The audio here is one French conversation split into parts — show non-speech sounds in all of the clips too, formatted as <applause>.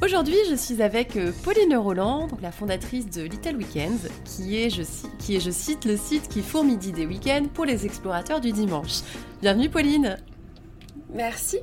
Aujourd'hui, je suis avec euh, Pauline Roland, la fondatrice de Little Weekends, qui est, je, qui est, je cite, le site qui fourmille des week-ends pour les explorateurs du dimanche. Bienvenue Pauline Merci.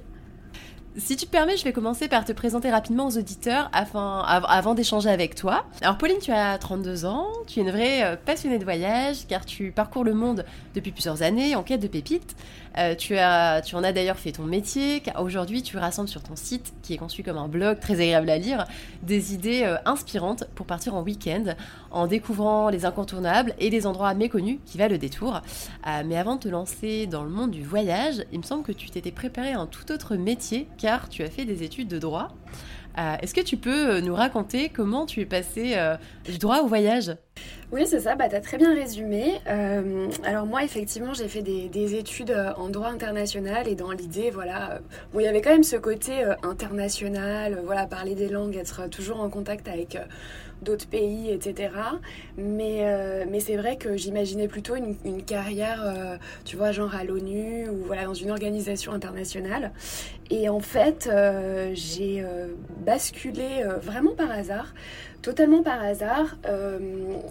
Si tu permets, je vais commencer par te présenter rapidement aux auditeurs afin, avant d'échanger avec toi. Alors Pauline, tu as 32 ans, tu es une vraie euh, passionnée de voyage car tu parcours le monde depuis plusieurs années en quête de pépites. Euh, tu, as, tu en as d'ailleurs fait ton métier. Aujourd'hui, tu rassembles sur ton site, qui est conçu comme un blog très agréable à lire, des idées euh, inspirantes pour partir en week-end en découvrant les incontournables et les endroits méconnus qui valent le détour. Euh, mais avant de te lancer dans le monde du voyage, il me semble que tu t'étais préparé à un tout autre métier car tu as fait des études de droit. Est-ce que tu peux nous raconter comment tu es passé du droit au voyage? Oui, c'est ça, bah, tu as très bien résumé. Euh, alors moi, effectivement, j'ai fait des, études euh, en droit international et dans l'idée, voilà, euh, bon, il y avait quand même ce côté international, voilà, parler des langues, être toujours en contact avec d'autres pays, etc. Mais, mais c'est vrai que j'imaginais plutôt une, carrière, tu vois, genre à l'ONU ou voilà, dans une organisation internationale. Et en fait, j'ai basculé vraiment par hasard totalement par hasard. Euh,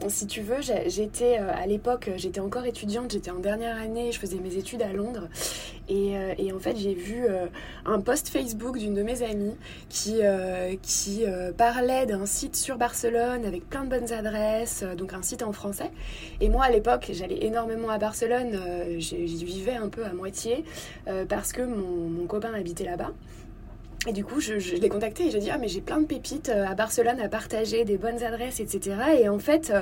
si tu veux, j'étais euh, à l'époque, j'étais encore étudiante, j'étais en dernière année, je faisais mes études à Londres. Et, euh, en fait, j'ai vu un post Facebook d'une de mes amies qui, parlait d'un site sur Barcelone avec plein de bonnes adresses, donc un site en français. Et moi, à l'époque, j'allais énormément à Barcelone, j'y vivais un peu à moitié parce que mon copain habitait là-bas. Et du coup, je, l'ai contacté et j'ai dit ah mais j'ai plein de pépites euh, à Barcelone à partager, des bonnes adresses, etc. Et en fait, euh,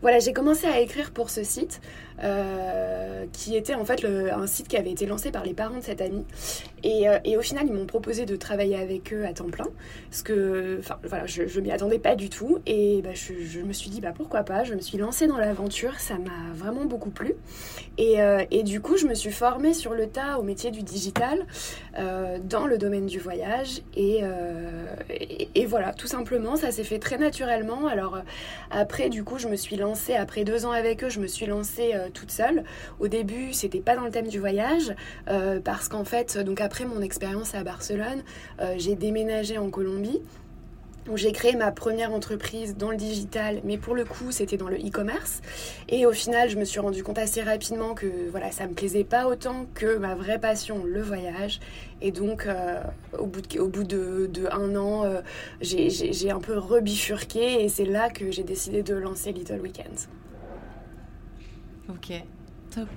voilà, j'ai commencé à écrire pour ce site euh, qui était en fait un site qui avait été lancé par les parents de cette amie. Et, et au final, ils m'ont proposé de travailler avec eux à temps plein, parce que voilà, je, je m'y attendais pas du tout. Et bah, je, me suis dit bah pourquoi pas. Je me suis lancée dans l'aventure, ça m'a vraiment beaucoup plu. Et, et, du coup, je me suis formée sur le tas au métier du digital dans le domaine du voyage euh, et, et, voilà, tout simplement, ça s'est fait très naturellement. Alors euh, après, du coup, je me suis lancée, après deux ans avec eux, je me suis lancée euh, toute seule. Au début, c'était pas dans le thème du voyage, parce qu'en fait, donc après mon expérience à Barcelone, j'ai déménagé en Colombie où j'ai créé ma première entreprise dans le digital, mais pour le coup, c'était dans le e-commerce. Et au final, je me suis rendu compte assez rapidement que voilà, ça me plaisait pas autant que ma vraie passion, le voyage. Et donc, euh, au bout de, au bout de, un an, euh, j'ai un peu rebifurqué et c'est là que j'ai décidé de lancer Little Weekends. Ok, top.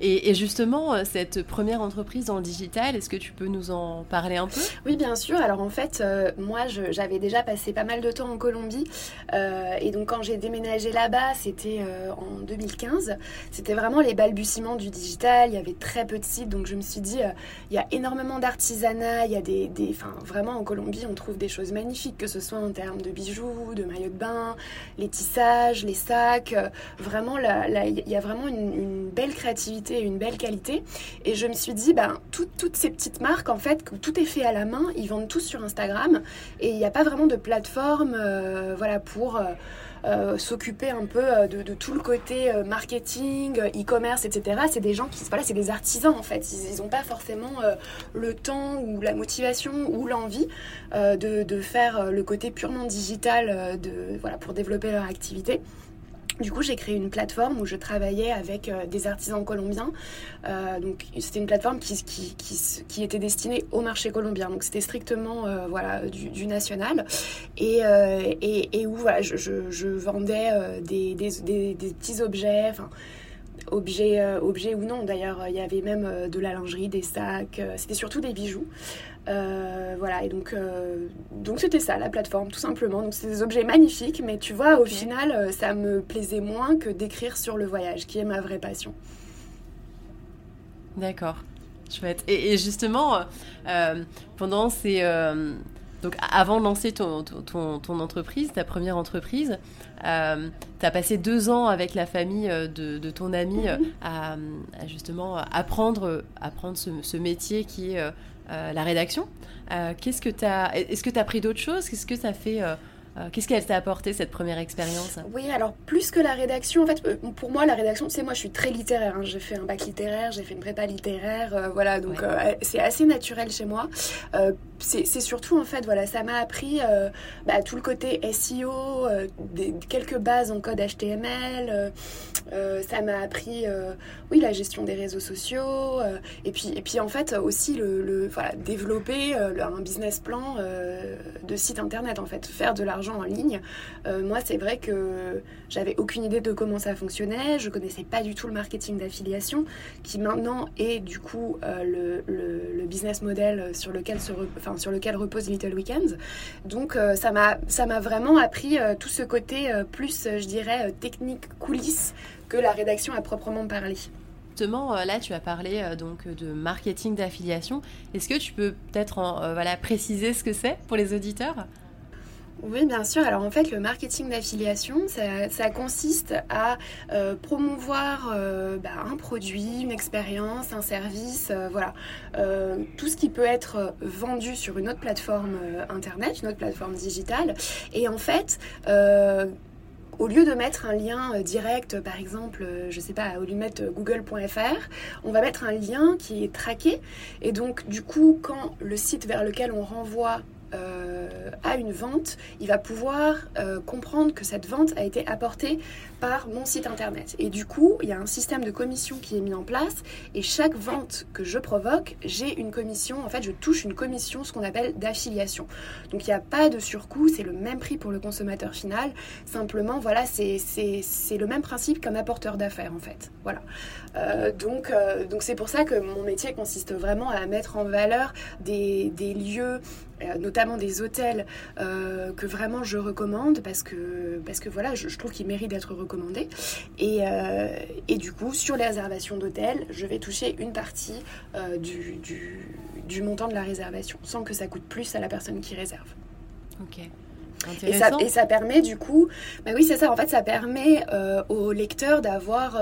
Et, justement, euh, cette première entreprise dans le digital, est-ce que tu peux nous en parler un peu? Oui, bien sûr. Alors en fait, euh, moi, j'avais déjà passé pas mal de temps en Colombie. Euh, et donc quand j'ai déménagé là-bas, c'était en 2015. C'était vraiment les balbutiements du digital. Il y avait très peu de sites. Donc je me suis dit, il y a énormément d'artisanat. Il y a des... enfin, vraiment, en Colombie, on trouve des choses magnifiques, que ce soit en termes de bijoux, de maillots de bain, les tissages, les sacs. vraiment, il y a vraiment une belle créativité quantité et une belle qualité. Et je me suis dit, ben, toutes ces petites marques, en fait, tout est fait à la main, ils vendent tous sur Instagram et il n'y a pas vraiment de plateforme euh, voilà, pour... Euh, euh, s'occuper un peu de, tout le côté marketing, e-commerce, etc. C'est des gens qui, voilà, c'est des artisans en fait. Ils n'ont pas forcément le temps ou la motivation ou l'envie de, de, faire le côté purement digital de, voilà, pour développer leur activité. Du coup, j'ai créé une plateforme où je travaillais avec euh, des artisans colombiens. Euh, donc, c'était une plateforme qui, qui, qui, était destinée au marché colombien. Donc, c'était strictement euh, voilà, du, national. Et, et, où voilà, je, je, vendais des, des, des, petits objets. Objets, objets ou non. D'ailleurs, il y avait même de la lingerie, des sacs. C'était surtout des bijoux. Euh, voilà, et donc euh, donc c'était ça la plateforme, tout simplement. Donc c'est des objets magnifiques, mais tu vois, au final, euh, ça me plaisait moins que d'écrire sur le voyage, qui est ma vraie passion. D'accord, chouette. Et, et justement, pendant ces donc avant de lancer ton, ton, ton, entreprise, ta première entreprise, tu as passé deux ans avec la famille de, de ton ami mhm. à, justement apprendre, apprendre ce, ce métier qui est euh, la rédaction. Euh, qu'est-ce que Est-ce que tu as appris d'autres choses? Qu'est-ce que ça fait euh, Qu'est-ce qu'elle t'a apporté cette première expérience? Oui, alors plus que la rédaction, en fait, pour moi la rédaction, tu sais, moi je suis très littéraire. Hein. J'ai fait un bac littéraire, j'ai fait une prépa littéraire, voilà, donc c'est assez naturel chez moi c'est surtout en fait voilà ça m'a appris euh, bah, tout le côté SEO euh, quelques bases en code HTML euh, ça m'a appris oui la gestion des réseaux sociaux et puis et puis en fait aussi le, voilà développer un business plan de site internet en fait faire de l'argent en ligne. Moi c'est vrai que j'avais aucune idée de comment ça fonctionnait je connaissais pas du tout le marketing d'affiliation qui maintenant est du coup le, le, business model sur lequel se sur lequel repose Little Weekends. Donc euh, ça m'a ça m'a vraiment appris euh, tout ce côté euh, plus, je dirais, technique, coulisses que la rédaction à proprement parler. Justement, là, tu as parlé donc de marketing d'affiliation. Est-ce que tu peux peut-être voilà, préciser ce que c'est pour les auditeurs? Oui, bien sûr. Alors en fait, le marketing d'affiliation, ça, consiste à euh, promouvoir euh, bah, un produit, une expérience, un service, euh, voilà. tout ce qui peut être vendu sur une autre plateforme Internet, une autre plateforme digitale. Et en fait, au lieu de mettre un lien direct, par exemple, je sais pas, au lieu de mettre google.fr, on va mettre un lien qui est traqué. Et donc, du coup, quand le site vers lequel on renvoie à une vente, il va pouvoir euh, comprendre que cette vente a été apportée par mon site internet. Et du coup, il y a un système de commission qui est mis en place et chaque vente que je provoque, j'ai une commission. En fait, je touche une commission, ce qu'on appelle d'affiliation. Donc, il n'y a pas de surcoût, c'est le même prix pour le consommateur final. Simplement, voilà, c'est le même principe qu'un apporteur d'affaires, en fait. Voilà. Euh, donc, donc c'est pour ça que mon métier consiste vraiment à mettre en valeur des, des lieux euh, notamment des hôtels euh, que vraiment je recommande parce que, parce que voilà, je, trouve qu'ils méritent d'être Et, euh, et, du coup, sur les réservations d'hôtels, je vais toucher une partie du, du, du, montant de la réservation sans que ça coûte plus à la personne qui réserve. Ok. Et ça, et ça, permet du coup, bah oui c'est ça, en fait ça permet aux lecteurs d'avoir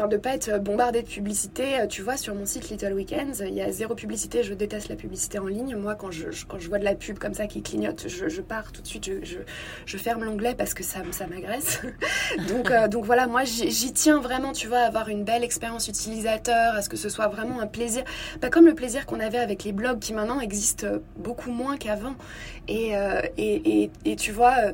enfin de pas être bombardé de publicité. Euh, tu vois, sur mon site Little Weekends, il y a zéro publicité. Je déteste la publicité en ligne. Moi, quand je, quand je vois de la pub comme ça qui clignote, je, pars tout de suite. Je, je, ferme l'onglet parce que ça, ça m'agresse. <laughs> donc, euh, donc voilà, moi j'y tiens vraiment, tu vois, à avoir une belle expérience utilisateur, à ce que ce soit vraiment un plaisir. Pas comme le plaisir qu'on avait avec les blogs qui maintenant existent beaucoup moins qu'avant. Et, euh, et, et, et, tu vois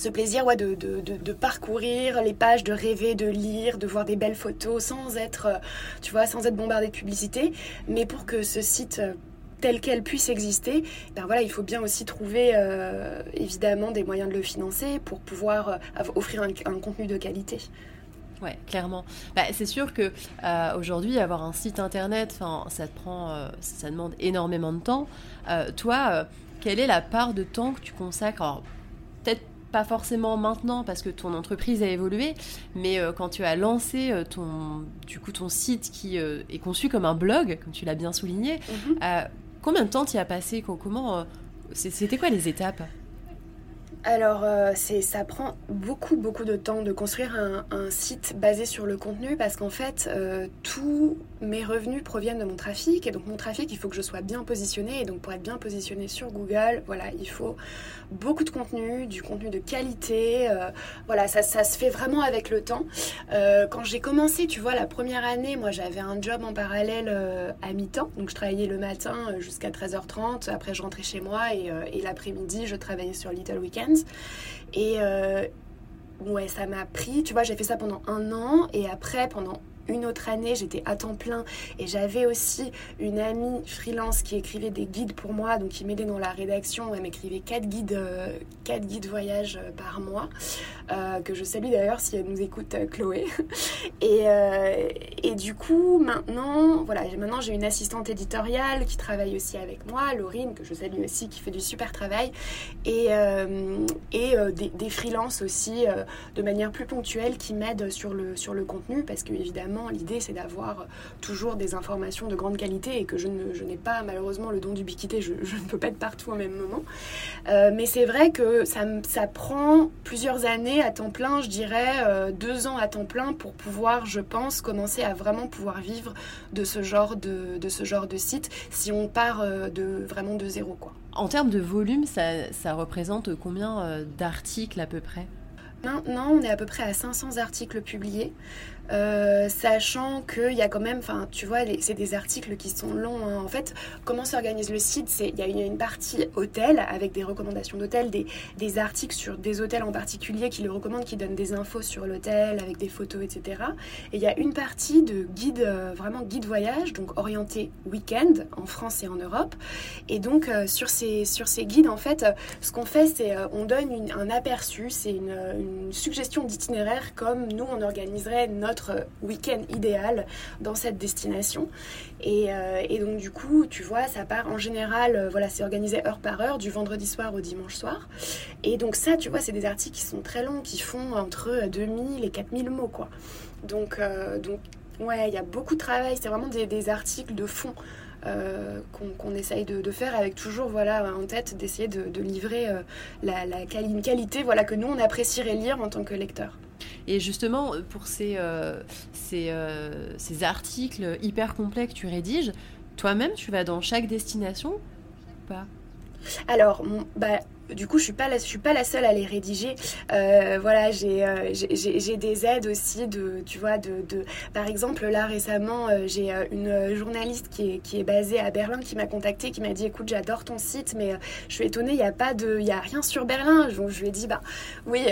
ce plaisir ouais, de, de, de, parcourir les pages, de rêver, de lire, de voir des belles photos sans être, euh, tu vois, sans être bombardé de publicité. Mais pour que ce site euh, tel quel puisse exister, ben voilà, il faut bien aussi trouver euh, évidemment des moyens de le financer pour pouvoir offrir un, contenu de qualité. Ouais, clairement. Bah, c'est sûr que aujourd'hui, avoir un site internet, ça te prend, ça demande énormément de temps. toi, quelle est la part de temps que tu consacres? Peut-être pas forcément maintenant parce que ton entreprise a évolué, mais euh, quand tu as lancé euh, ton, du coup, ton site qui euh, est conçu comme un blog, comme tu l'as bien souligné, mhm. combien de temps tu y as passé? Comment C'était quoi les étapes? Alors, euh, ça prend beaucoup, beaucoup de temps de construire un, site basé sur le contenu parce qu'en fait, euh, tous mes revenus proviennent de mon trafic. Et donc, mon trafic, il faut que je sois bien positionné. Et donc, pour être bien positionné sur Google, voilà, il faut beaucoup de contenu, du contenu de qualité. Euh, voilà, ça, se fait vraiment avec le temps. quand j'ai commencé, tu vois, la première année, moi, j'avais un job en parallèle à mi-temps. Donc, je travaillais le matin jusqu'à 13h30. Après, je rentrais chez moi et l'après-midi, je travaillais sur Little Weekend. Et euh, ouais, ça m'a pris, tu vois, j'ai fait ça pendant un an. Et après, pendant une autre année, j'étais à temps plein. Et j'avais aussi une amie freelance qui écrivait des guides pour moi, donc qui m'aidait dans la rédaction. Elle m'écrivait quatre guides, euh, quatre guides voyage euh, par mois, euh, que je salue d'ailleurs si elle nous écoute, Chloé. <laughs> Et, et du coup, maintenant, voilà, maintenant j'ai une assistante éditoriale qui travaille aussi avec moi, Laurine, que je salue aussi, qui fait du super travail, et, et des, des freelances aussi de manière plus ponctuelle qui m'aident sur le, sur le contenu parce que évidemment l'idée c'est d'avoir toujours des informations de grande qualité et que je, n'ai pas malheureusement le don d'ubiquité, je, je, ne peux pas être partout en même moment. Euh, mais c'est vrai que ça, ça, prend plusieurs années à temps plein, je dirais euh, deux ans à temps plein pour pouvoir, je pense, commencer à vraiment pouvoir vivre de ce genre de, de ce genre de site si on part euh, de, vraiment de zéro. Quoi. En termes de volume, ça, ça représente combien d'articles à peu près? Maintenant, on est à peu près à 500 articles publiés. Euh, sachant qu'il y a quand même, enfin, tu vois, c'est des articles qui sont longs. Hein. En fait, comment s'organise le site C'est il y a une, partie hôtel avec des recommandations d'hôtel, des, des, articles sur des hôtels en particulier qui le recommandent, qui donnent des infos sur l'hôtel avec des photos, etc. Et il y a une partie de guide, euh, vraiment guide voyage, donc orienté week-end en France et en Europe. Et donc euh, sur ces sur ces guides, en fait, ce qu'on fait, c'est on donne un aperçu, c'est une, une suggestion d'itinéraire comme nous on organiserait notre week-end idéal dans cette destination. Euh, et, donc du coup, tu vois, ça part en général, euh, voilà, c'est organisé heure par heure, du vendredi soir au dimanche soir. Et donc ça, tu vois, c'est des articles qui sont très longs, qui font entre 2000 et 4000 mots, quoi. Donc, euh, donc ouais, il y a beaucoup de travail, c'est vraiment des, articles de fond. qu'on essaye de, faire avec toujours voilà en tête d'essayer de, livrer la, une qualité voilà que nous on apprécierait lire en tant que lecteur. Et justement, pour ces, euh, euh, ces, articles hyper complets que tu rédiges, toi-même, tu vas dans chaque destination ou pas? Alors, bah, du coup, je suis pas je suis pas la seule à les rédiger. Euh, voilà, euh, j'ai j'ai des aides aussi de, tu vois, de, de par exemple là récemment, euh, j'ai une journaliste qui est, qui est basée à Berlin qui m'a contacté, qui m'a dit, écoute, j'adore ton site, mais je suis étonnée, il y a pas de, il y a rien sur Berlin. Je lui ai dit, bah oui,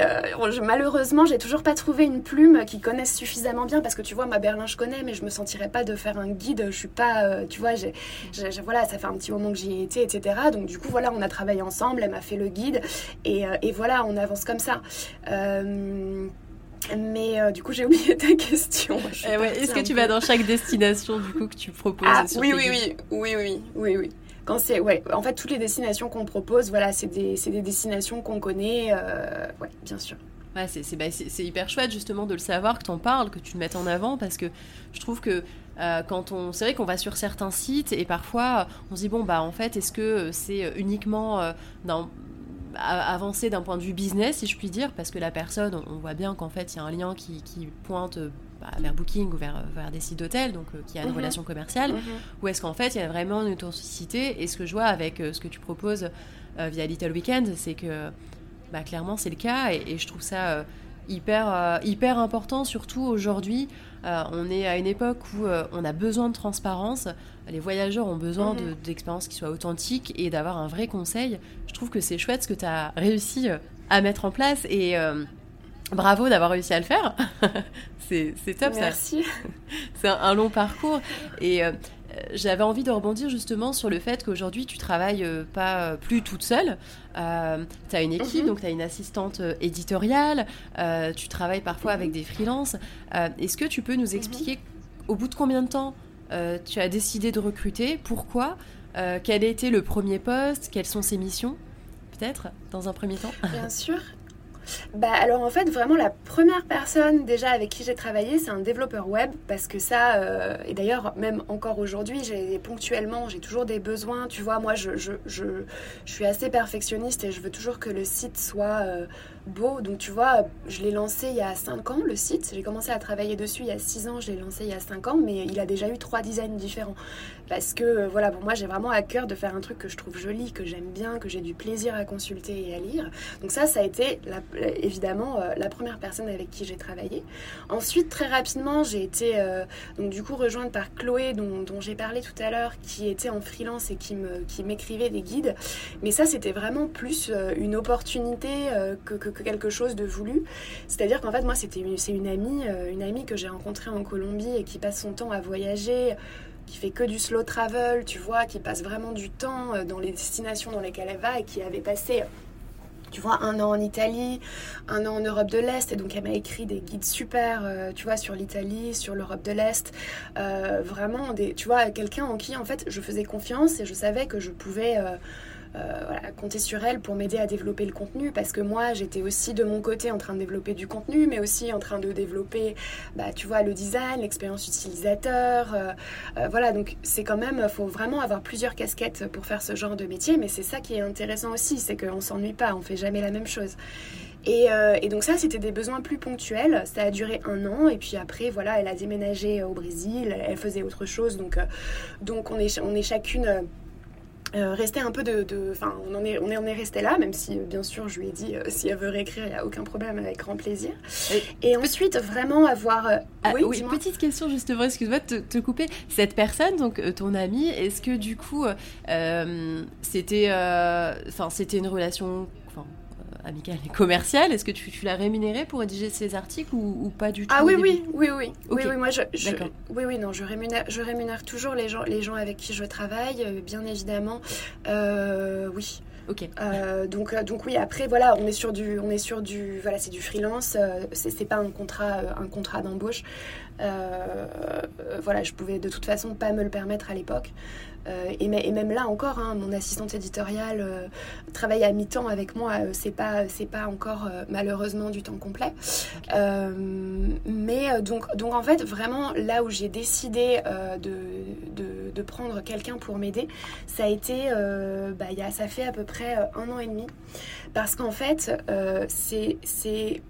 malheureusement, j'ai toujours pas trouvé une plume qui connaisse suffisamment bien parce que tu vois, ma Berlin, je connais, mais je me sentirais pas de faire un guide. Je suis pas, tu vois, j'ai, voilà, ça fait un petit moment que j'y ai été, etc. Donc du coup, voilà, on a travaillé ensemble. Elle m'a fait le guide. Euh, et, voilà, on avance comme ça. Euh, mais euh, du coup, j'ai <laughs> oublié ta question. Eh est-ce que tu vas dans chaque destination du coup que tu proposes ah, oui, oui, oui, oui, oui, oui, oui, Quand c'est, ouais, en fait, toutes les destinations qu'on propose, voilà, c'est des, des, destinations qu'on connaît, ouais, bien sûr. Ouais, bah, c'est hyper chouette justement de le savoir, que tu en parles, que tu le mettes en avant, parce que je trouve que euh, quand on, c'est vrai qu'on va sur certains sites et parfois on se dit bon bah en fait est-ce que c'est uniquement euh, avancer d'un point de vue business, si je puis dire, parce que la personne, on, voit bien qu'en fait, il y a un lien qui, pointe bah, vers Booking ou vers, vers des sites d'hôtels, donc euh, qui a une mhm. relation commerciale, mhm. ou est-ce qu'en fait, il y a vraiment une authenticité Et ce que je vois avec ce que tu proposes via Little Weekend, c'est que bah, clairement, c'est le cas, et, et, je trouve ça hyper, hyper important, surtout aujourd'hui euh, on est à une époque où euh, on a besoin de transparence. Les voyageurs ont besoin mhm. d'expériences qui soient authentiques et d'avoir un vrai conseil. Je trouve que c'est chouette ce que tu as réussi euh, à mettre en place et bravo d'avoir réussi à le faire. <laughs> c'est top Merci. <laughs> C'est un, long parcours et j'avais envie de rebondir justement sur le fait qu'aujourd'hui tu travailles euh, pas euh, plus toute seule. Euh, tu as une équipe, mhm. donc tu as une assistante éditoriale, tu travailles parfois avec des freelances. Est-ce que tu peux nous expliquer au bout de combien de temps tu as décidé de recruter? Pourquoi? Quel a été le premier poste? Quelles sont ses missions Peut-être dans un premier temps? Bien sûr. Bah alors en fait vraiment la première personne déjà avec qui j'ai travaillé c'est un développeur web parce que ça euh, et d'ailleurs même encore aujourd'hui j'ai ponctuellement j'ai toujours des besoins tu vois moi je, je, je, suis assez perfectionniste et je veux toujours que le site soit euh, beau. Donc tu vois, je l'ai lancé il y a 5 ans, le site. J'ai commencé à travailler dessus il y a 6 ans, je l'ai lancé il y a 5 ans, mais il a déjà eu trois designs différents. Parce que euh, voilà, pour moi, j'ai vraiment à cœur de faire un truc que je trouve joli, que j'aime bien, que j'ai du plaisir à consulter et à lire. Donc ça, ça a été évidemment euh, la première personne avec qui j'ai travaillé. Ensuite, très rapidement, j'ai été euh, du coup rejointe par Chloé, dont, j'ai parlé tout à l'heure, qui était en freelance et qui m'écrivait des guides. Mais ça, c'était vraiment plus une opportunité que, que quelque chose de voulu. C'est-à-dire qu'en fait, moi, c'était c'est une amie, une amie que j'ai rencontrée en Colombie et qui passe son temps à voyager qui fait que du slow travel, tu vois, qui passe vraiment du temps euh, dans les destinations dans lesquelles elle va et qui avait passé tu vois, un an en Italie, un an en Europe de l'Est, et donc elle m'a écrit des guides super, euh, tu vois, sur l'Italie, sur l'Europe de l'Est, vraiment, des, tu vois, quelqu'un en qui, en fait, je faisais confiance et je savais que je pouvais euh, voilà, compter sur elle pour m'aider à développer le contenu parce que moi j'étais aussi de mon côté en train de développer du contenu mais aussi en train de développer bah, tu vois le design l'expérience utilisateur euh, euh, voilà donc c'est quand même faut vraiment avoir plusieurs casquettes pour faire ce genre de métier mais c'est ça qui est intéressant aussi c'est qu'on s'ennuie pas on fait jamais la même chose et, et, donc ça, c'était des besoins plus ponctuels. Ça a duré un an et puis après, voilà, elle a déménagé au Brésil, elle faisait autre chose. Donc, donc on, est, on est chacune euh, rester un peu de, enfin, on en est, on est, resté là, même si bien sûr je lui ai dit euh, si elle veut réécrire, il n'y a aucun problème, avec grand plaisir. Et, ensuite vraiment avoir. Euh, ah, oui, petite question justement, excuse-moi de te, couper. Cette personne, donc ton amie, est-ce que du coup c'était, c'était une relation amicale et commerciale. Est-ce que tu, tu l'as rémunéré pour rédiger ces articles ou, pas du tout Ah oui, oui, oui, oui, oui, oui, moi je, oui, oui, non, je rémunère, je rémunère toujours les gens, les gens avec qui je travaille, euh, bien évidemment. Euh, oui. Ok. Euh, donc, donc oui, après voilà, on est sur du, on est sur du, voilà, c'est du freelance. c'est pas un contrat, un contrat d'embauche. voilà, je pouvais de toute façon pas me le permettre à l'époque. Euh, et, même là encore, hein, mon assistante éditoriale euh, travaille à mi-temps avec moi. Euh, c'est pas, c'est pas encore malheureusement du temps complet. mais donc, donc en fait, vraiment là où j'ai décidé de, de, prendre quelqu'un pour m'aider, ça a été, bah, y a, ça fait à peu près un an et demi, parce qu'en fait, c'est, c'est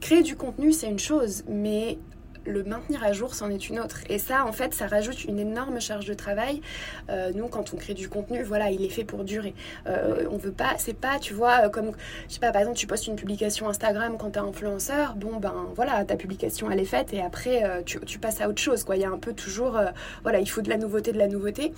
créer du contenu, c'est une chose, mais le maintenir à jour, c'en est une autre. Et ça, en fait, ça rajoute une énorme charge de travail. Euh, nous, quand on crée du contenu, voilà, il est fait pour durer. Euh, on veut pas, c'est pas, tu vois, euh, comme, je sais pas, par exemple, tu postes une publication Instagram quand t'es influenceur, bon, ben voilà, ta publication, elle est faite et après, tu, tu, passes à autre chose, quoi. Il y a un peu toujours, voilà, il faut de la nouveauté, de la nouveauté.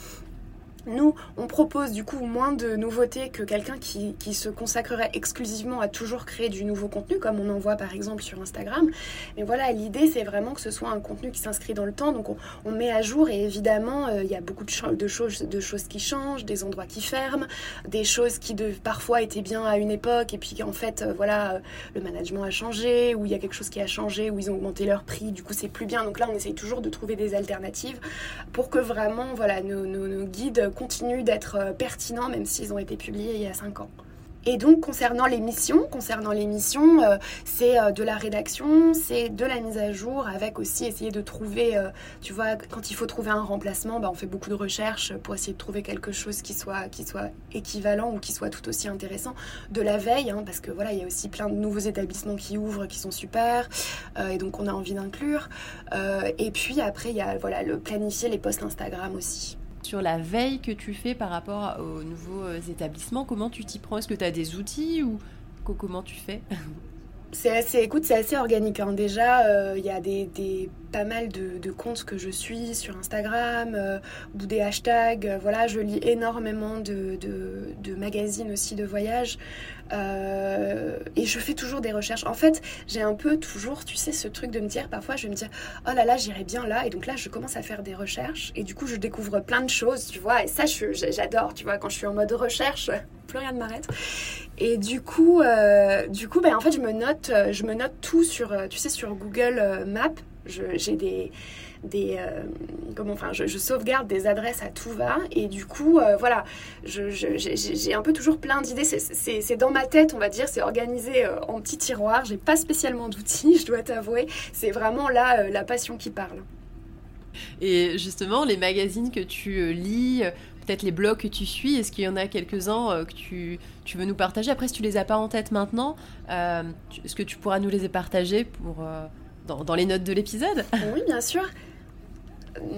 Nous, on propose du coup moins de nouveautés que quelqu'un qui, se consacrerait exclusivement à toujours créer du nouveau contenu, comme on en voit par exemple sur Instagram. Mais voilà, l'idée c'est vraiment que ce soit un contenu qui s'inscrit dans le temps. Donc on, met à jour et évidemment, euh, il y a beaucoup de, choses, de choses qui changent, des endroits qui ferment, des choses qui de, parfois étaient bien à une époque et puis en fait, euh, voilà, euh, le management a changé ou il y a quelque chose qui a changé ou ils ont augmenté leur prix, du coup c'est plus bien. Donc là, on essaye toujours de trouver des alternatives pour que vraiment, voilà, nos guides continuent d'être euh, pertinents même s'ils ont été publiés il y a 5 ans. Et donc concernant les missions, concernant les euh, c'est euh, de la rédaction, c'est de la mise à jour, avec aussi essayer de trouver, tu vois, quand il faut trouver un remplacement, bah, on fait beaucoup de recherches pour essayer de trouver quelque chose qui soit, qui soit équivalent ou qui soit tout aussi intéressant. De la veille, hein, parce que voilà, il y a aussi plein de nouveaux établissements qui ouvrent, qui sont super, et donc on a envie d'inclure. et puis après, il y a voilà, le planifier les posts Instagram aussi sur la veille que tu fais par rapport aux nouveaux euh, établissements. Comment tu t'y prends? Est-ce que tu as des outils ou comment tu fais? C'est assez, écoute, c'est assez organique. Hein. Déjà, euh, il y a des, pas mal de, comptes que je suis sur Instagram euh, ou des hashtags. voilà, je lis énormément de, de, magazines aussi de voyage et je fais toujours des recherches. En fait, j'ai un peu toujours, tu sais, ce truc de me dire, parfois, je vais me dire, oh là là, j'irai bien là. Et donc là, je commence à faire des recherches et du coup, je découvre plein de choses, tu vois. Et ça, j'adore, tu vois, quand je suis en mode recherche plus rien ne m'arrête. Et du coup, euh, du coup ben, en fait, je me note, euh, je me note tout sur, euh, tu sais, sur Google Maps. J'ai des, des comment, enfin, je, sauvegarde des adresses à tout va et du coup, voilà, j'ai un peu toujours plein d'idées. C'est dans ma tête, on va dire, c'est organisé en petits tiroirs. J'ai pas spécialement d'outils, je dois t'avouer. C'est vraiment là la passion qui parle. Et justement, les magazines que tu lis, peut-être les blogs que tu suis, est-ce qu'il y en a quelques-uns que tu, tu, veux nous partager? Après, si tu les as pas en tête maintenant, est-ce que tu pourras nous les partager pour, dans, les notes de l'épisode? <laughs> Oui, bien sûr.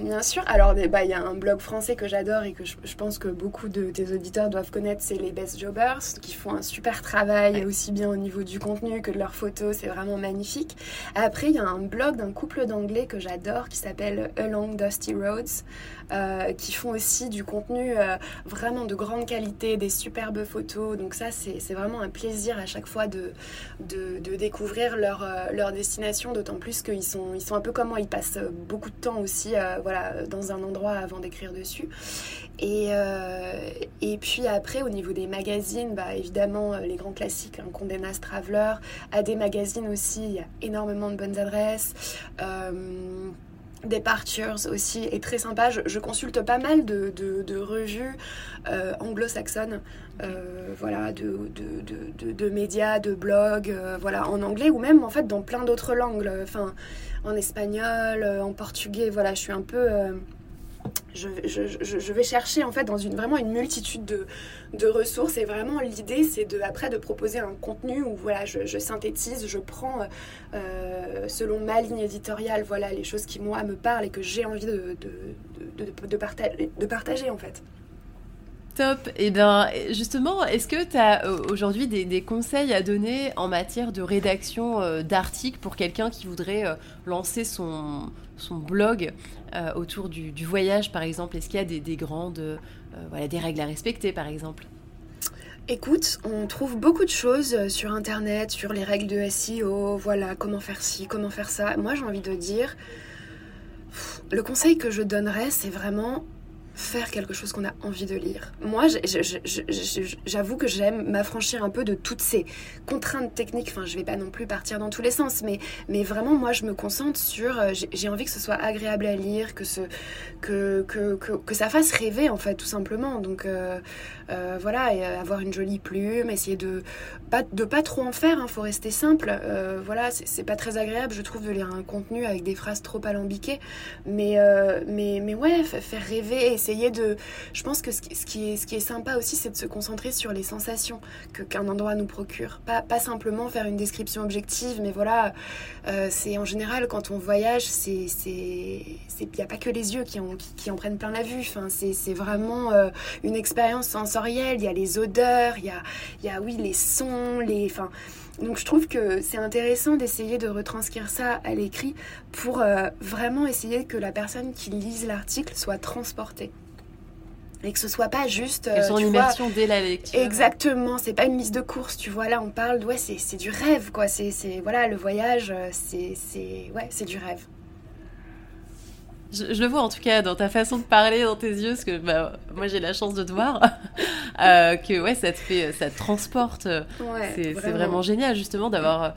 Bien sûr. Alors, bah, il y a un blog français que j'adore et que je, pense que beaucoup de tes auditeurs doivent connaître, c'est les Best Jobbers, qui font un super travail, aussi bien au niveau du contenu que de leurs photos. C'est vraiment magnifique. Après, il y a un blog d'un couple d'anglais que j'adore qui s'appelle Along Dusty Roads, euh, qui font aussi du contenu euh, vraiment de grande qualité, des superbes photos. Donc ça, c'est vraiment un plaisir à chaque fois de, découvrir leur, euh, leur destination, d'autant plus qu'ils sont, ils sont un peu comme moi, ils passent beaucoup de temps aussi voilà, dans un endroit avant d'écrire dessus. Et, et puis après, au niveau des magazines, bah, évidemment, les grands classiques, hein, Condé Nast Traveler, à des magazines aussi, il y a énormément de bonnes adresses. Departures aussi est très sympa. Je, consulte pas mal de, revues euh, anglo-saxonnes, euh, voilà, de, de, médias, de blogs, euh, voilà, en anglais ou même en fait dans plein d'autres langues, enfin en espagnol, en portugais. Voilà, je suis un peu je, vais chercher en fait dans une, vraiment une multitude de, ressources et vraiment l'idée c'est de après de proposer un contenu où voilà je, synthétise, je prends euh, selon ma ligne éditoriale voilà les choses qui moi me parlent et que j'ai envie de, de, de, partager, en fait. Top. Et eh bien, justement, est-ce que tu as euh, aujourd'hui des, conseils à donner en matière de rédaction euh, d'articles pour quelqu'un qui voudrait lancer son, son blog? Autour du, voyage, par exemple Est-ce qu'il y a des, grandes, voilà, des règles à respecter, par exemple? Écoute, on trouve beaucoup de choses sur Internet, sur les règles de SEO, voilà, comment faire ci, comment faire ça. Moi, j'ai envie de dire, le conseil que je donnerais, c'est vraiment faire quelque chose qu'on a envie de lire. Moi, j'avoue que j'aime m'affranchir un peu de toutes ces contraintes techniques. Enfin, je vais pas non plus partir dans tous les sens, mais, vraiment, moi, je me concentre sur. Euh, j'ai envie que ce soit agréable à lire, que, que, que, ça fasse rêver, en fait, tout simplement. Donc, euh, euh, voilà, et avoir une jolie plume, essayer de pas, de pas trop en faire, il hein, faut rester simple. voilà, c'est pas très agréable, je trouve, de lire un contenu avec des phrases trop alambiquées. Mais, mais, mais ouais, faire rêver, essayer de. Je pense que ce qui, est, ce qui est sympa aussi, c'est de se concentrer sur les sensations que qu'un endroit nous procure. Pas, pas simplement faire une description objective, mais voilà, euh, c'est en général quand on voyage, c'est il n'y a pas que les yeux qui en, qui, en prennent plein la vue. Enfin, c'est vraiment euh, une expérience sensorielle. Il y a les odeurs, il y a, il y a oui les sons, les. Enfin, donc je trouve que c'est intéressant d'essayer de retranscrire ça à l'écrit pour euh, vraiment essayer que la personne qui lise l'article soit transportée et que ce soit pas juste euh, immersion dès la lecture exactement c'est pas une liste de course tu vois là on parle ouais c'est du rêve quoi c'est voilà le voyage euh, c'est ouais c'est du rêve je, le vois en tout cas dans ta façon de parler, dans tes yeux, parce que bah, moi j'ai la chance de te voir, <laughs> euh, que ouais, ça te fait, ça te transporte. c'est vraiment génial justement d'avoir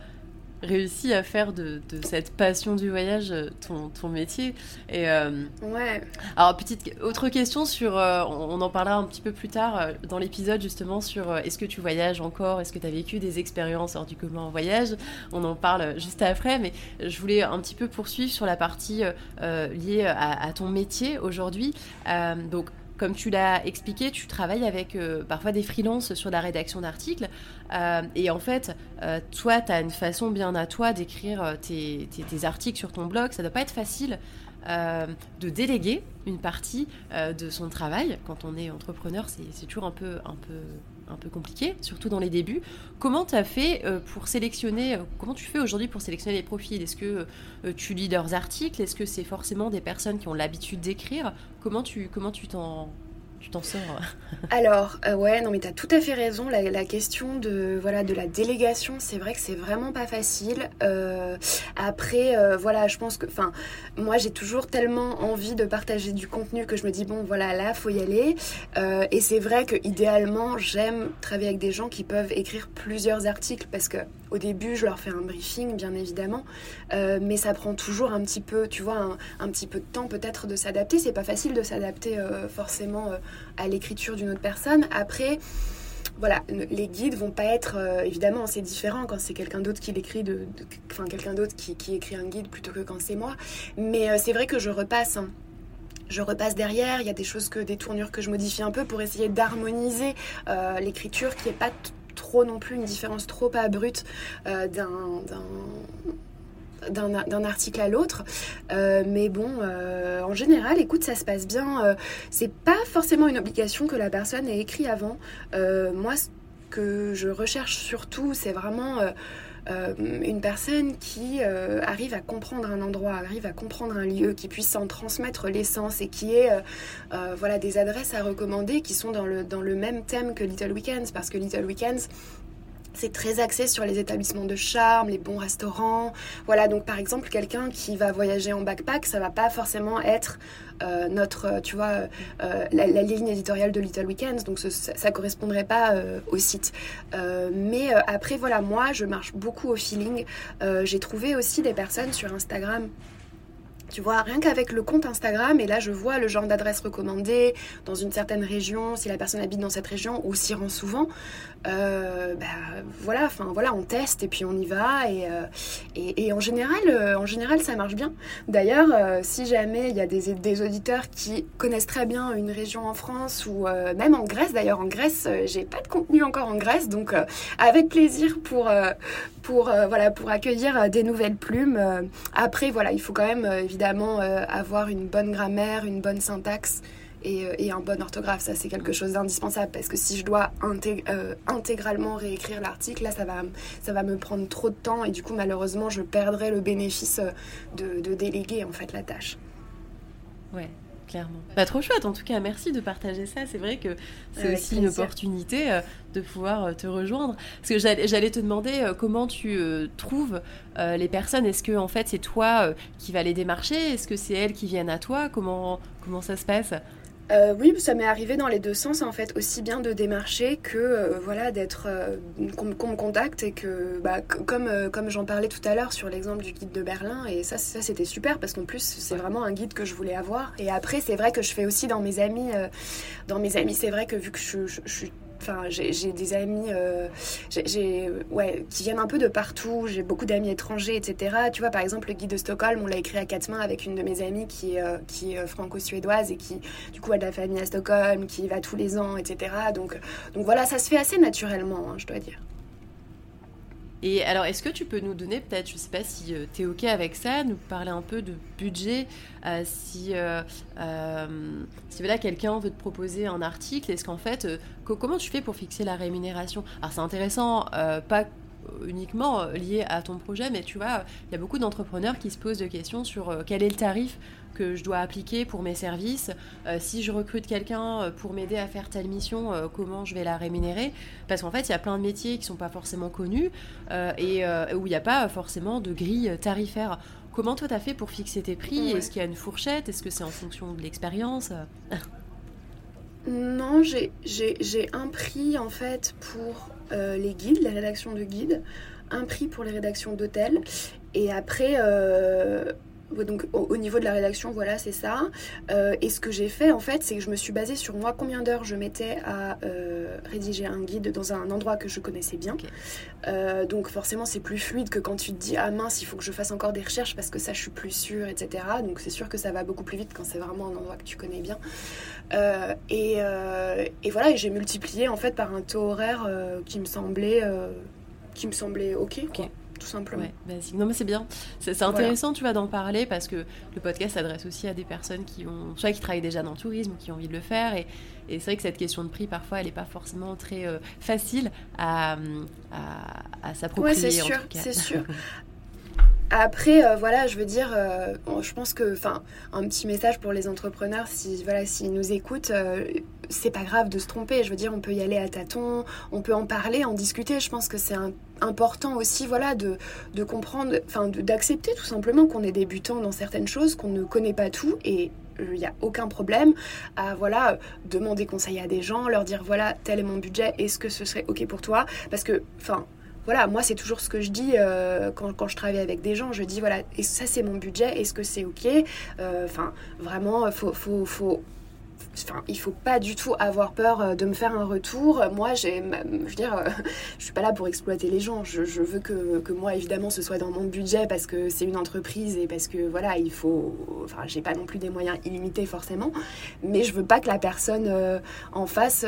réussi à faire de, cette passion du voyage euh, ton, ton métier. Et, euh, ouais. Alors, petite autre question sur. Euh, on, en parlera un petit peu plus tard dans l'épisode, justement, sur est-ce que tu voyages encore? Est-ce que tu as vécu des expériences hors du commun en voyage? On en parle juste après, mais je voulais un petit peu poursuivre sur la partie liée à, à, ton métier aujourd'hui. donc, comme tu l'as expliqué, tu travailles avec euh, parfois des freelances sur la rédaction d'articles. Euh, et en fait, euh, toi, tu as une façon bien à toi d'écrire tes, articles sur ton blog. Ça ne doit pas être facile de déléguer une partie de son travail. Quand on est entrepreneur, c'est toujours un peu, un peu un peu compliqué, surtout dans les débuts. Comment tu as fait euh, pour sélectionner, euh, comment tu fais aujourd'hui pour sélectionner les profils? Est-ce que euh, tu lis leurs articles? Est-ce que c'est forcément des personnes qui ont l'habitude d'écrire? Comment tu comment tu t'en t'en sors Alors, euh, ouais, non, mais tu tout à fait raison. La, question de, voilà, de la délégation, c'est vrai que c'est vraiment pas facile. Euh, après, euh, voilà, je pense que, enfin, moi, j'ai toujours tellement envie de partager du contenu que je me dis, bon, voilà, là, faut y aller. et c'est vrai que idéalement, j'aime travailler avec des gens qui peuvent écrire plusieurs articles parce que au début, je leur fais un briefing, bien évidemment, euh, mais ça prend toujours un petit peu, tu vois, un, petit peu de temps peut-être de s'adapter. C'est pas facile de s'adapter euh, forcément euh, à l'écriture d'une autre personne. Après, voilà, les guides vont pas être évidemment c'est différent quand c'est quelqu'un d'autre qui l'écrit, de, enfin quelqu'un d'autre qui, écrit un guide plutôt que quand c'est moi. Mais c'est vrai que je repasse. Hein. je repasse derrière, il y a des choses que des tournures que je modifie un peu pour essayer d'harmoniser l'écriture qui est pas trop non plus une différence trop abrupte euh, d'un article à l'autre. Euh, mais bon, euh, en général, écoute, ça se passe bien. c'est pas forcément une obligation que la personne ait écrit avant. moi, ce que je recherche surtout, c'est vraiment une personne qui euh, arrive à comprendre un endroit, arrive à comprendre un lieu, qui puisse en transmettre l'essence et qui ait euh, voilà, des adresses à recommander qui sont dans le, dans le même thème que Little Weekends, parce que Little Weekends, c'est très axé sur les établissements de charme, les bons restaurants. Voilà, donc par exemple, quelqu'un qui va voyager en backpack, ça va pas forcément être euh, notre, tu vois, euh, la, ligne éditoriale de Little Weekends, donc ça, ça correspondrait pas euh, au site. mais après, voilà, moi, je marche beaucoup au feeling. J'ai trouvé aussi des personnes sur Instagram tu vois, rien qu'avec le compte Instagram, et là je vois le genre d'adresse recommandée dans une certaine région, si la personne habite dans cette région ou s'y rend souvent, euh, bah, voilà, enfin voilà, on teste et puis on y va et, euh, et, en général, euh, en général ça marche bien. D'ailleurs, si jamais il y a des, des, auditeurs qui connaissent très bien une région en France ou même en Grèce, d'ailleurs en Grèce, j'ai pas de contenu encore en Grèce, donc avec plaisir pour pour voilà pour accueillir des nouvelles plumes. après voilà, il faut quand même évidemment euh, avoir une bonne grammaire, une bonne syntaxe et, euh, un bon orthographe. Ça, c'est quelque chose d'indispensable parce que si je dois euh, intégralement réécrire l'article, là, ça va, ça va me prendre trop de temps et du coup, malheureusement, je perdrai le bénéfice de, de déléguer en fait la tâche. Ouais, clairement. Bah, trop chouette, en tout cas, merci de partager ça. C'est vrai que c'est aussi une opportunité euh, de pouvoir euh, te rejoindre. Parce que j'allais te demander euh, comment tu trouves les personnes. Est-ce que en fait c'est toi qui vas les démarcher? Est-ce que c'est elles qui viennent à toi? Comment, comment ça se passe? Euh, oui, ça m'est arrivé dans les deux sens en fait, aussi bien de démarcher que euh, voilà d'être euh, qu'on me contacte et que bah, comme comme j'en parlais tout à l'heure sur l'exemple du guide de Berlin et ça ça c'était super parce qu'en plus c'est vraiment un guide que je voulais avoir. Et après c'est vrai que je fais aussi dans mes amis dans mes amis c'est vrai que vu que je, je suis J'ai des amis euh, qui viennent un peu de partout. J'ai beaucoup d'amis étrangers, etc. Tu vois, par exemple, le guide de Stockholm, on l'a écrit à quatre mains avec une de mes amies qui, euh, est franco-suédoise et qui, du coup, a de la famille à Stockholm, qui y va tous les ans, etc. Donc, donc voilà, ça se fait assez naturellement, hein, je dois dire. Et alors, est-ce que tu peux nous donner peut-être, je ne sais pas si euh, tu es OK avec ça, nous parler un peu de budget euh, Si, euh, si voilà, quelqu'un veut te proposer un article, est-ce qu'en fait, comment tu fais pour fixer la rémunération? Alors, c'est intéressant, pas uniquement lié à ton projet, mais tu vois, il y a beaucoup d'entrepreneurs qui se posent des questions sur quel est le tarif que je dois appliquer pour mes services. Euh, si je recrute quelqu'un euh, pour m'aider à faire telle mission, euh, comment je vais la rémunérer? Parce qu'en fait, il y a plein de métiers qui sont pas forcément connus et où il n'y a pas forcément de grille tarifaire. Comment toi, tu as fait pour fixer tes prix? Est-ce qu'il y a une fourchette? Est-ce que c'est en fonction de l'expérience? Non, j'ai un prix en fait pour les guides, la rédaction de guides, un prix pour les rédactions d'hôtels, et après, donc au, niveau de la rédaction, voilà, c'est ça. Euh, et ce que j'ai fait en fait, c'est que je me suis basée sur moi, combien d'heures je mettais à euh, rédiger un guide dans un endroit que je connaissais bien. Euh, donc forcément, c'est plus fluide que quand tu te dis ah mince, il faut que je fasse encore des recherches parce que ça, je suis plus sûre, etc. Donc c'est sûr que ça va beaucoup plus vite quand c'est vraiment un endroit que tu connais bien. Et, et, voilà, j'ai multiplié en fait par un taux horaire qui me semblait qui me semblait ok. ok tout simplement. Ouais, non mais c'est bien. C'est intéressant, tu vas d'en parler parce que le podcast s'adresse aussi à des personnes qui ont, soit qui travaillent déjà dans le tourisme ou qui ont envie de le faire. Et, et c'est vrai que cette question de prix, parfois, elle n'est pas forcément très euh, facile à, à, à s'approprier. Ouais, c'est sûr, c'est sûr. <laughs> Après, euh, voilà, je veux dire, euh, je pense que, enfin, un petit message pour les entrepreneurs, si voilà, s'ils nous écoutent, c'est pas grave de se tromper. Je veux dire, on peut y aller à tâtons, on peut en parler, en discuter. Je pense que c'est important aussi, voilà, de, comprendre, enfin, d'accepter tout simplement qu'on est débutant dans certaines choses, qu'on ne connaît pas tout et il n'y a aucun problème à voilà demander conseil à des gens, leur dire voilà tel est mon budget, est-ce que ce serait ok pour toi? Parce que enfin voilà, moi c'est toujours ce que je dis euh, quand, quand, je travaille avec des gens. Je dis voilà, et ça c'est mon budget, est-ce que c'est ok? Enfin, vraiment, faut, faut, faut Enfin, il faut pas du tout avoir peur euh, de me faire un retour. Moi, j'ai, je veux dire, euh, <laughs> je suis pas là pour exploiter les gens. Je, veux que, que, moi, évidemment, ce soit dans mon budget parce que c'est une entreprise et parce que voilà, il faut. Enfin, j'ai pas non plus des moyens illimités forcément, mais je veux pas que la personne euh, en face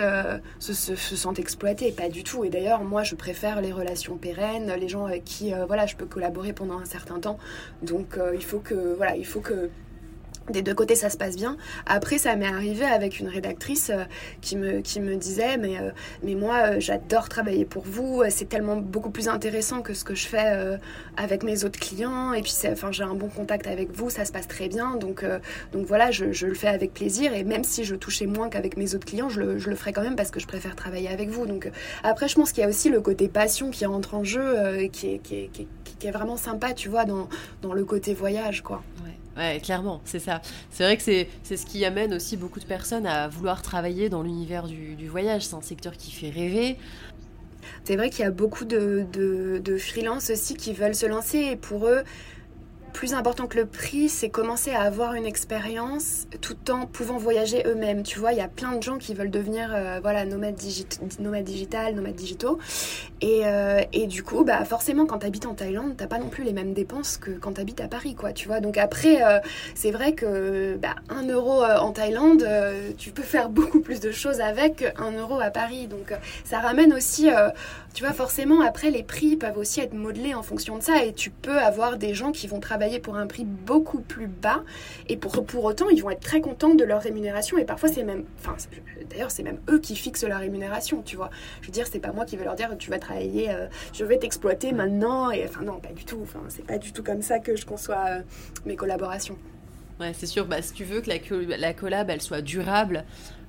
se, se, sente exploitée, pas du tout. Et d'ailleurs, moi, je préfère les relations pérennes, les gens avec qui, voilà, je peux collaborer pendant un certain temps. Donc, il faut que, voilà, il faut que des deux côtés ça se passe bien. Après ça m'est arrivé avec une rédactrice euh, qui, me, qui me disait mais, euh, mais moi euh, j'adore travailler pour vous, c'est tellement beaucoup plus intéressant que ce que je fais avec mes autres clients et puis enfin, j'ai un bon contact avec vous, ça se passe très bien donc, donc voilà je, je, le fais avec plaisir et même si je touchais moins qu'avec mes autres clients je le, je le ferai quand même parce que je préfère travailler avec vous. Donc après je pense qu'il y a aussi le côté passion qui rentre en jeu qui, est, qui, est, qui, est, vraiment sympa tu vois dans, dans le côté voyage quoi. Ouais, clairement, c'est ça. C'est vrai que c'est ce qui amène aussi beaucoup de personnes à vouloir travailler dans l'univers du, du, voyage. C'est un secteur qui fait rêver. C'est vrai qu'il y a beaucoup de, de, de freelances aussi qui veulent se lancer et pour eux, plus important que le prix, c'est commencer à avoir une expérience tout en pouvant voyager eux-mêmes. Tu vois, il y a plein de gens qui veulent devenir euh, voilà, nomades, digit nomades digital, nomades digitaux. Et, euh, et du coup, bah, forcément, quand tu habites en Thaïlande, t'as pas non plus les mêmes dépenses que quand tu habites à Paris. Quoi, tu vois Donc après, euh, c'est vrai que bah, 1 euro en Thaïlande, tu peux faire <laughs> beaucoup plus de choses avec 1 euro à Paris. Donc ça ramène aussi, tu vois, forcément, après, les prix peuvent aussi être modelés en fonction de ça. Et tu peux avoir des gens qui vont travailler pour un prix beaucoup plus bas et pour, pour autant ils vont être très contents de leur rémunération et parfois c'est même enfin d'ailleurs c'est même eux qui fixent la rémunération tu vois je veux dire c'est pas moi qui vais leur dire tu vas travailler euh, je vais t'exploiter maintenant et enfin non pas du tout enfin c'est pas du tout comme ça que je conçois euh, mes collaborations Ouais, c'est sûr. Bah, si tu veux que la, la collab elle soit durable,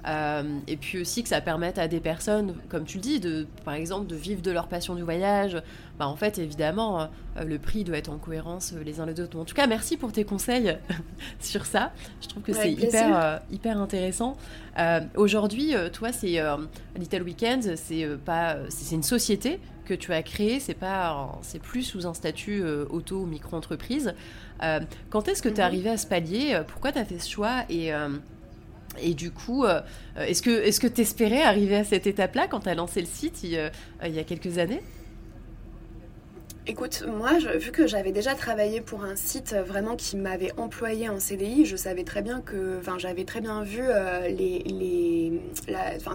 euh, et puis aussi que ça permette à des personnes, comme tu le dis, de, par exemple, de vivre de leur passion du voyage. Bah, en fait, évidemment, euh, le prix doit être en cohérence euh, les uns les autres. En tout cas, merci pour tes conseils <laughs> sur ça. Je trouve que c'est hyper, hyper intéressant. Aujourd'hui, toi, c'est Little Weekend, c'est pas, c'est une société que tu as créée. C'est pas, c'est plus sous un statut auto ou micro-entreprise. quand est-ce que tu es mhm. arrivé à ce palier Pourquoi tu as fait ce choix? Et et du coup, euh, est-ce que tu espérais arriver à cette étape-là quand tu as lancé le site il, euh, il y a quelques années? Écoute, moi, vu que j'avais déjà travaillé pour un site vraiment qui m'avait employé en CDI, je savais très bien que, enfin, j'avais très bien vu euh, les, les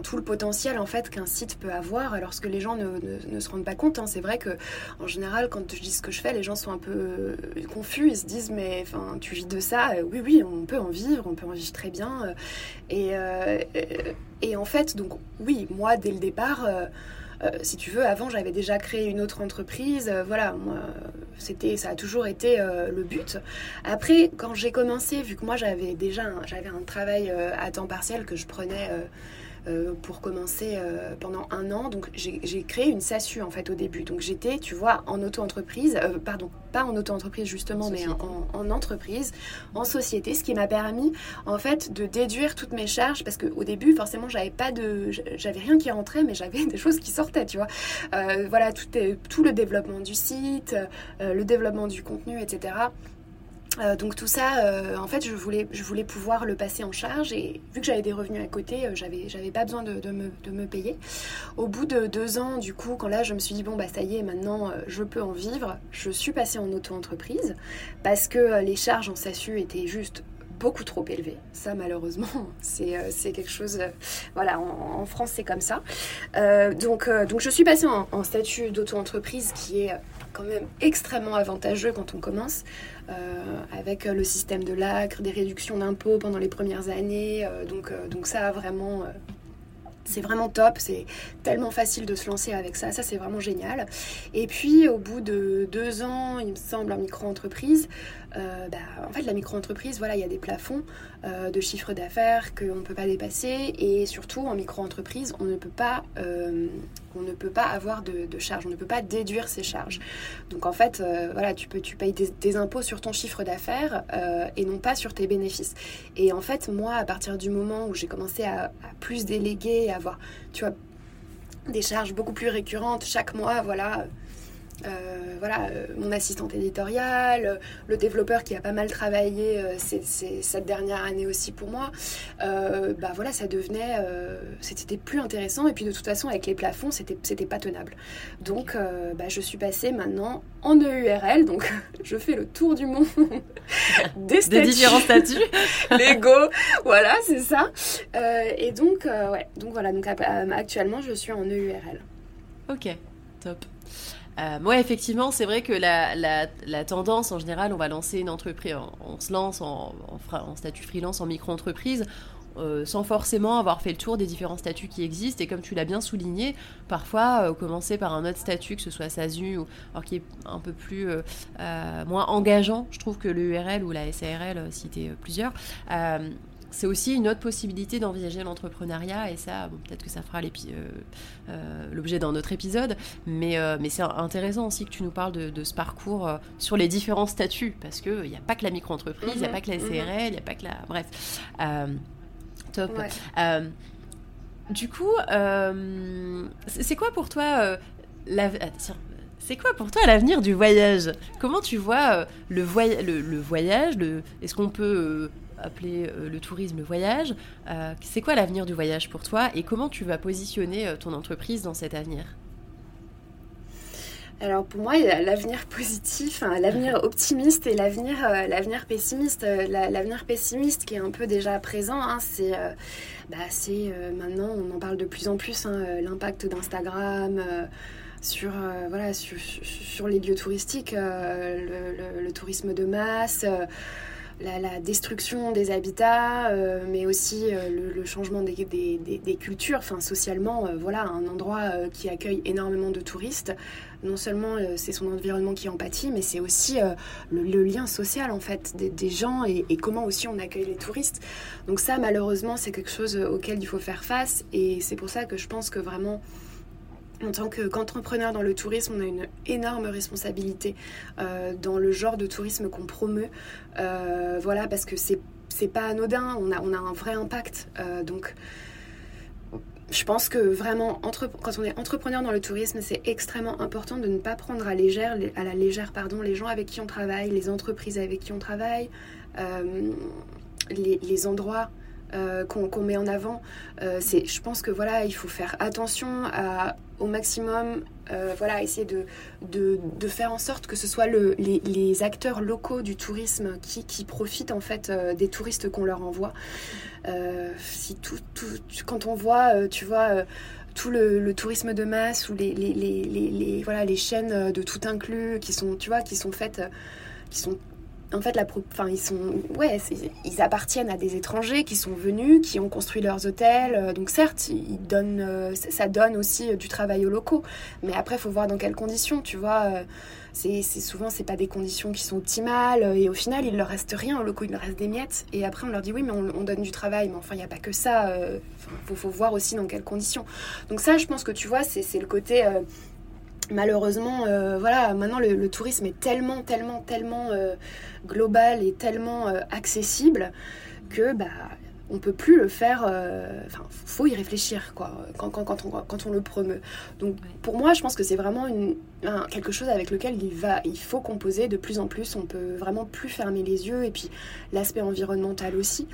tout le potentiel en fait qu'un site peut avoir lorsque les gens ne, se rendent pas compte. Hein. C'est vrai que, en général, quand je dis ce que je fais, les gens sont un peu euh, confus. Ils se disent, mais enfin, tu vis de ça Oui, oui, on peut en vivre, on peut en vivre très bien. Et, euh, en fait, donc, oui, moi, dès le départ. Euh, si tu veux, avant j'avais déjà créé une autre entreprise. Euh, voilà, moi, c'était, ça a toujours été euh, le but. Après, quand j'ai commencé, vu que moi j'avais déjà j'avais un travail à temps partiel que je prenais euh, pour commencer euh, pendant un an. Donc j'ai créé une SASU en fait au début. Donc j'étais, tu vois, en auto-entreprise, euh, pardon, pas en auto-entreprise justement, mais en, entreprise, en société, ce qui m'a permis en fait de déduire toutes mes charges parce qu'au début, forcément, j'avais pas de, j'avais rien qui rentrait, mais j'avais <laughs> des choses qui sortaient, tu vois. voilà, tout, tout le développement du site, le développement du contenu, etc. Euh, donc tout ça, euh, en fait, je voulais, pouvoir le passer en charge et vu que j'avais des revenus à côté, euh, j'avais, pas besoin de, me, payer. Au bout de deux ans, du coup, quand là, je me suis dit bon bah ça y est, maintenant je peux en vivre, je suis passée en auto-entreprise parce que les charges en SASU étaient juste beaucoup trop élevées. Ça, malheureusement, <laughs> c'est, quelque chose. voilà, en, France, c'est comme ça. donc, je suis passée en statut d'auto-entreprise qui est quand même extrêmement avantageux quand on commence. Euh, avec le système de l'ACRE, des réductions d'impôts pendant les premières années. Euh, donc, euh, donc ça, vraiment, c'est vraiment top, c'est tellement facile de se lancer avec ça, ça c'est vraiment génial. Et puis au bout de deux ans, il me semble, en micro-entreprise, euh, bah, en fait la micro-entreprise, voilà, il y a des plafonds euh, de chiffre d'affaires qu'on ne peut pas dépasser et surtout en micro-entreprise, on ne peut pas, euh, on ne peut pas avoir de, charges, on ne peut pas déduire ces charges. Donc en fait, voilà, tu peux, tu payes des, impôts sur ton chiffre d'affaires et non pas sur tes bénéfices. Et en fait, moi, à partir du moment où j'ai commencé à, à plus déléguer, avoir, tu vois, des charges beaucoup plus récurrentes chaque mois, voilà. Euh, voilà, euh, mon assistante éditoriale, euh, le développeur qui a pas mal travaillé cette dernière année aussi pour moi, bah voilà, ça devenait, c'était plus intéressant et puis de toute façon avec les plafonds, c'était c'était pas tenable. Donc bah, je suis passée maintenant en EURL, donc <laughs> je fais le tour du monde <laughs> des, statuts, différents statuts, <laughs> Lego, voilà, c'est ça. et donc ouais, donc voilà, donc actuellement je suis en EURL. Ok, top. Euh, effectivement, c'est vrai que la, la, tendance, en général, on va lancer une entreprise, on, se lance en, statut freelance, en micro-entreprise, euh, sans forcément avoir fait le tour des différents statuts qui existent. Et comme tu l'as bien souligné, parfois, euh, commencer par un autre statut, que ce soit SASU, ou, qui est un peu plus euh, moins engageant, je trouve que l'URL ou la SARL, citer plusieurs c'est aussi une autre possibilité d'envisager l'entrepreneuriat et ça, peut-être que ça fera euh, euh, l'objet d'un autre épisode, mais, euh, mais c'est intéressant aussi que tu nous parles de, ce parcours sur les différents statuts parce qu'il n'y a pas que la micro-entreprise, il n'y a mhm, pas que la SRL, il n'y a pas que la... Bref, top. du coup, c'est quoi pour toi la... Ah, c'est quoi pour toi l'avenir du voyage? Comment tu vois le, le, voyage Est-ce qu'on peut appeler euh, le tourisme le voyage. Euh, c'est quoi l'avenir du voyage pour toi et comment tu vas positionner euh, ton entreprise dans cet avenir? Alors pour moi, il y a l'avenir positif, hein, l'avenir optimiste et l'avenir l'avenir pessimiste. l'avenir pessimiste qui est un peu déjà présent, hein, c'est bah, maintenant, on en parle de plus en plus, hein, l'impact d'Instagram sur, voilà, sur, les lieux touristiques, le, tourisme de masse la, destruction des habitats, euh, mais aussi euh, le, changement des, cultures. Enfin, socialement, euh, voilà, un endroit qui accueille énormément de touristes. Non seulement c'est son environnement qui en pâtit, mais c'est aussi le, lien social en fait des, gens et, comment aussi on accueille les touristes. Donc ça, malheureusement, c'est quelque chose auquel il faut faire face, et c'est pour ça que je pense que vraiment en tant qu'entrepreneur dans le tourisme, on a une énorme responsabilité euh, dans le genre de tourisme qu'on promeut. Euh, voilà, parce que c'est c'est pas anodin, on a, on a un vrai impact. Euh, donc, je pense que vraiment, quand on est entrepreneur dans le tourisme, c'est extrêmement important de ne pas prendre à, légère, à la légère pardon, les gens avec qui on travaille, les entreprises avec qui on travaille, les, les endroits qu'on met en avant. C'est, je pense que voilà, il faut faire attention à, au maximum, euh, voilà, essayer de, faire en sorte que ce soit le, les, acteurs locaux du tourisme qui, qui profitent en fait des touristes qu'on leur envoie. si tout, quand on voit, tu vois tout le, tourisme de masse ou les, voilà, les chaînes de tout inclus qui sont, tu vois, qui sont faites, qui sont en fait, la, enfin, ils sont, ouais, ils appartiennent à des étrangers qui sont venus, qui ont construit leurs hôtels. Euh, donc certes, ils donnent, euh, ça donne aussi euh, du travail aux locaux. Mais après, faut voir dans quelles conditions, tu vois. C'est souvent, c'est pas des conditions qui sont optimales. Et au final, il leur reste rien aux locaux, il leur reste des miettes. Et après, on leur dit oui, mais on, donne du travail. Mais enfin, il n'y a pas que ça. Il faut, voir aussi dans quelles conditions. Donc ça, je pense que tu vois, c'est le côté malheureusement, euh, voilà, maintenant le, tourisme est tellement, tellement, tellement euh, global et tellement euh, accessible que bah on peut plus le faire. Enfin, faut y réfléchir quoi quand, quand, quand, on, quand on le promeut. Donc pour moi, je pense que c'est vraiment une, quelque chose avec lequel il va, il faut composer de plus en plus. On peut vraiment plus fermer les yeux et puis l'aspect environnemental aussi.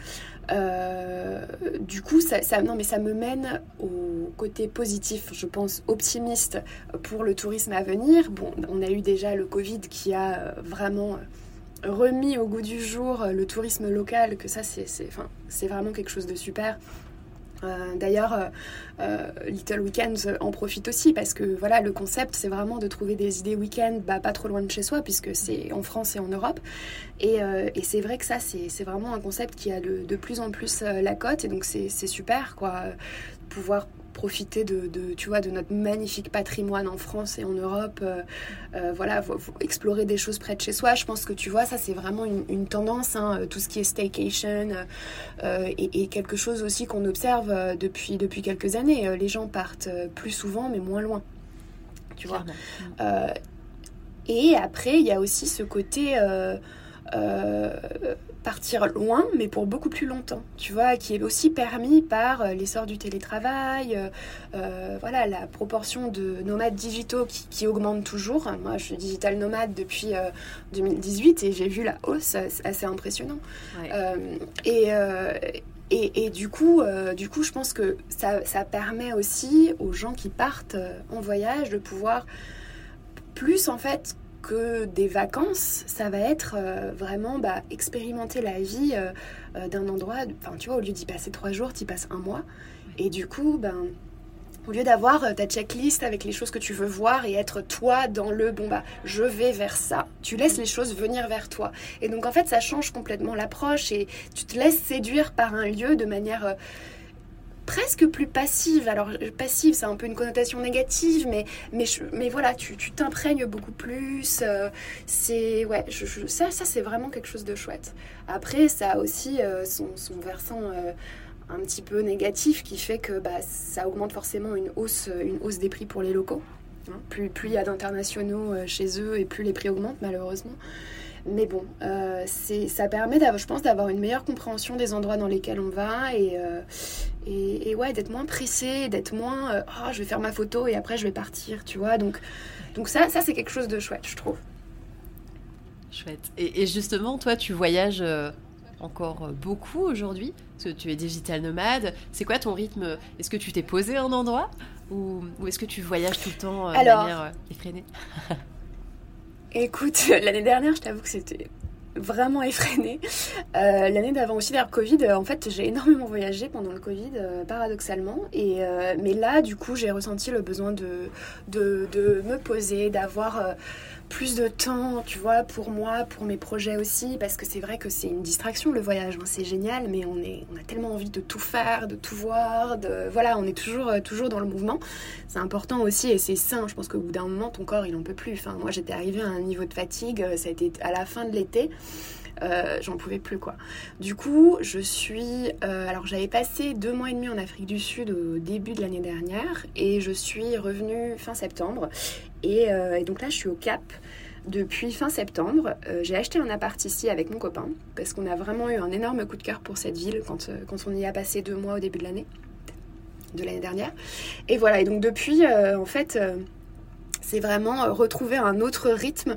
Euh, du coup, ça, me mène au côté positif, je pense, optimiste pour le tourisme à venir. Bon, on a eu déjà le Covid qui a euh, vraiment remis au goût du jour le tourisme local, que ça, c'est vraiment quelque chose de super. Euh, d'ailleurs, euh, euh, Little Weekends en profite aussi parce que voilà, le concept, c'est vraiment de trouver des idées week-end bah, pas trop loin de chez soi, puisque c'est en France et en Europe. Et, c'est vrai que ça, c'est vraiment un concept qui a de plus en plus la cote, et donc c'est super, quoi. Pouvoir profiter de, tu vois, de notre magnifique patrimoine en France et en Europe, euh, euh, voilà, explorer des choses près de chez soi. Je pense que tu vois, ça c'est vraiment une, tendance, hein, tout ce qui est staycation euh, et, quelque chose aussi qu'on observe depuis, depuis quelques années. Les gens partent plus souvent mais moins loin, tu vois? et après, il y a aussi ce côté partir loin, mais pour beaucoup plus longtemps, tu vois, qui est aussi permis par euh, l'essor du télétravail, euh, euh, voilà, la proportion de nomades digitaux qui, augmente toujours. Moi, je suis digital nomade depuis 2018 et j'ai vu la hausse, assez impressionnant. et, et, du, coup, du coup, je pense que ça, ça, permet aussi aux gens qui partent en voyage de pouvoir plus, en fait, que des vacances, ça va être euh, vraiment bah, expérimenter la vie euh, euh, d'un endroit. Enfin, tu vois, au lieu d'y passer trois jours, tu y passes un mois. Et du coup, ben, au lieu d'avoir ta checklist avec les choses que tu veux voir et être toi dans le bon, bah, je vais vers ça, tu laisses les choses venir vers toi. Et donc, en fait, ça change complètement l'approche et tu te laisses séduire par un lieu de manière presque plus passive. Alors, passive, c'est un peu une connotation négative, mais, mais, mais voilà, tu t'imprègnes beaucoup plus. Euh, c'est, ouais, je, ça, ça c'est vraiment quelque chose de chouette. Après, ça a aussi euh, son, versant euh, un petit peu négatif qui fait que bah, ça augmente forcément une hausse, une hausse des prix pour les locaux. Hein. Plus, plus il y a d'internationaux chez eux et plus les prix augmentent, malheureusement. Mais bon, euh, ça permet, je pense, d'avoir une meilleure compréhension des endroits dans lesquels on va et, euh, et, ouais, d'être moins pressé, d'être moins euh, oh, je vais faire ma photo et après je vais partir, tu vois. Donc, donc ça, ça c'est quelque chose de chouette, je trouve. Chouette. Et, justement, toi, tu voyages encore beaucoup aujourd'hui? Parce que tu es digital nomade. C'est quoi ton rythme? Est-ce que tu t'es posé un endroit? Ou, ou est-ce que tu voyages tout le temps de manière effrénée? <laughs> Écoute, <laughs> l'année dernière, je t'avoue que c'était vraiment effréné. Euh, l'année d'avant aussi, vers Covid, euh, en fait, j'ai énormément voyagé pendant le Covid, euh, paradoxalement. Et, mais là, du coup, j'ai ressenti le besoin de me poser, d'avoir plus de temps, tu vois, pour moi, pour mes projets aussi, parce que c'est vrai que c'est une distraction le voyage, hein. c'est génial, mais on, est, on a tellement envie de tout faire, de tout voir, de voilà, on est toujours, euh, toujours dans le mouvement. C'est important aussi et c'est sain. Je pense qu'au bout d'un moment, ton corps, il en peut plus. Moi, j'étais arrivée à un niveau de fatigue, euh, ça a été à la fin de l'été. Euh, j'en pouvais plus quoi. Du coup, je suis. alors, j'avais passé deux mois et demi en Afrique du Sud au début de l'année dernière et je suis revenue fin septembre. Euh, et, donc là, je suis au Cap depuis fin septembre. Euh, j'ai acheté un appart ici avec mon copain parce qu'on a vraiment eu un énorme coup de cœur pour cette ville quand, euh, quand on y a passé deux mois au début de l'année, de l'année dernière. Et voilà, et donc depuis, en fait, c'est vraiment retrouver un autre rythme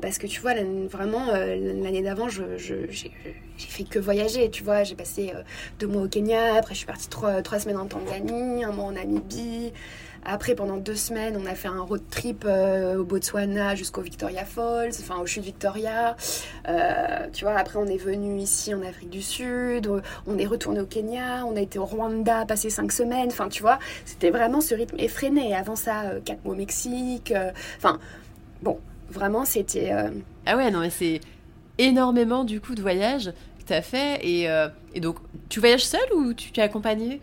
parce que tu vois, vraiment, l'année d'avant, j'ai fait que voyager, tu vois. J'ai passé deux mois au Kenya, après je suis partie trois, trois semaines en Tanzanie, un mois en Namibie. Après, pendant deux semaines, on a fait un road trip euh, au Botswana jusqu'au Victoria Falls, enfin au chute Victoria. Euh, tu vois, après, on est venu ici en Afrique du Sud, on est retourné au Kenya, on a été au Rwanda, passé cinq semaines. Enfin, tu vois, c'était vraiment ce rythme effréné. Avant ça, euh, quatre mois au Mexique. Enfin, bon, vraiment, c'était. Ah ouais, non, mais c'est énormément du coup de voyages que tu as fait. Et, et, donc, tu voyages seul ou tu t'es accompagné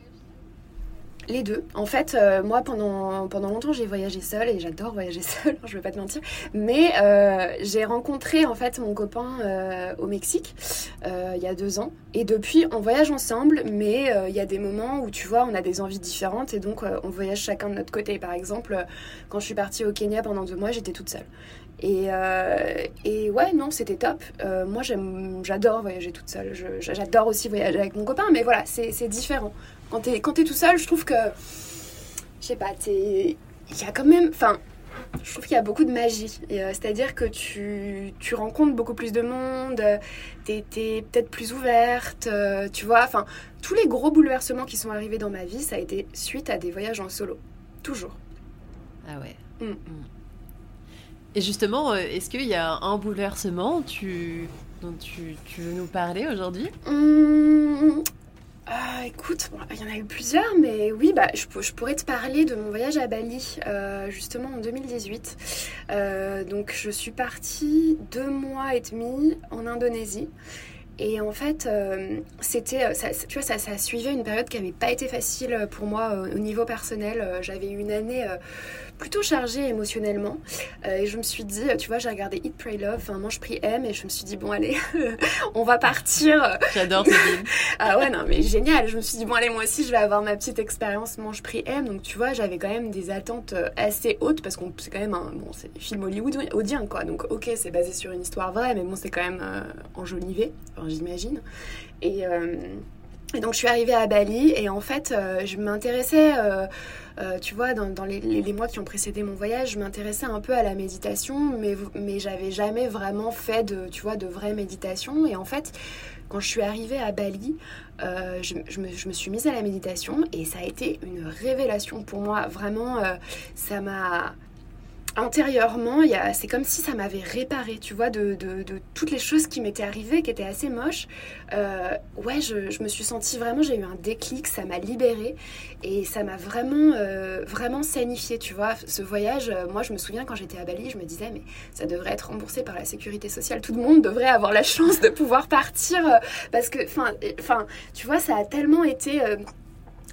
les deux. En fait, euh, moi, pendant, pendant longtemps, j'ai voyagé seule et j'adore voyager <laughs> seule, je vais pas te mentir. Mais euh, j'ai rencontré en fait mon copain euh, au Mexique il y a deux ans. Et depuis, on voyage ensemble, mais il y a des moments où tu vois, on a des envies différentes et donc on voyage chacun de notre côté. Par exemple, quand je suis partie au Kenya pendant deux mois, j'étais toute seule. Et, et, ouais, non, c'était top. moi, j'adore voyager toute seule. J'adore aussi voyager avec mon copain, mais voilà, c'est différent. Quand t'es, tout seul, je trouve que. Je sais pas, il y a quand même. Enfin, je trouve qu'il y a beaucoup de magie. Euh, c'est-à-dire que tu, tu, rencontres beaucoup plus de monde, t'es, es, peut-être plus ouverte, euh, tu vois. Enfin, tous les gros bouleversements qui sont arrivés dans ma vie, ça a été suite à des voyages en solo. Toujours. Ah ouais. Mm. Mm. Et justement, euh, est-ce qu'il y a un bouleversement dont tu, veux nous parler aujourd'hui? Mmh, ah, écoute, il y en a eu plusieurs, mais oui, bah, je, pourrais te parler de mon voyage à Bali, euh, justement en 2018. Euh, donc, je suis partie deux mois et demi en Indonésie. Et en fait, euh, c'était, tu vois, ça, ça suivait une période qui n'avait pas été facile pour moi au niveau personnel. J'avais eu une année plutôt chargée émotionnellement. Euh, et je me suis dit, tu vois, j'ai regardé Eat, Pray, Love, enfin Mange, Prie, Aime, et je me suis dit, bon, allez, <laughs> on va partir. J'adore ce <laughs> film. ah ouais, non, mais génial. Je me suis dit, bon, allez, moi aussi, je vais avoir ma petite expérience Mange, Prie, Aime. Donc, tu vois, j'avais quand même des attentes euh, assez hautes parce que c'est quand même un, bon, c'est film hollywoodien, quoi. Donc, ok, c'est basé sur une histoire vraie, mais bon, c'est quand même euh, enjolivé. j'imagine. Et, et, donc je suis arrivée à Bali et en fait je m'intéressais euh, tu vois, dans, les, mois qui ont précédé mon voyage, je m'intéressais un peu à la méditation, mais, mais j'avais jamais vraiment fait de, tu vois, de vraie méditation. Et en fait, quand je suis arrivée à Bali, euh, je, me, suis mise à la méditation et ça a été une révélation pour moi. Vraiment, euh, ça m'a intérieurement, c'est comme si ça m'avait réparé, tu vois, de, toutes les choses qui m'étaient arrivées, qui étaient assez moches. Euh, ouais, je, me suis sentie vraiment, j'ai eu un déclic, ça m'a libérée et ça m'a vraiment, euh, vraiment sanifié, tu vois. Ce voyage, euh, moi, je me souviens quand j'étais à Bali, je me disais, mais ça devrait être remboursé par la sécurité sociale. Tout le monde devrait avoir la <laughs> chance de pouvoir partir parce que, enfin, tu vois, ça a tellement été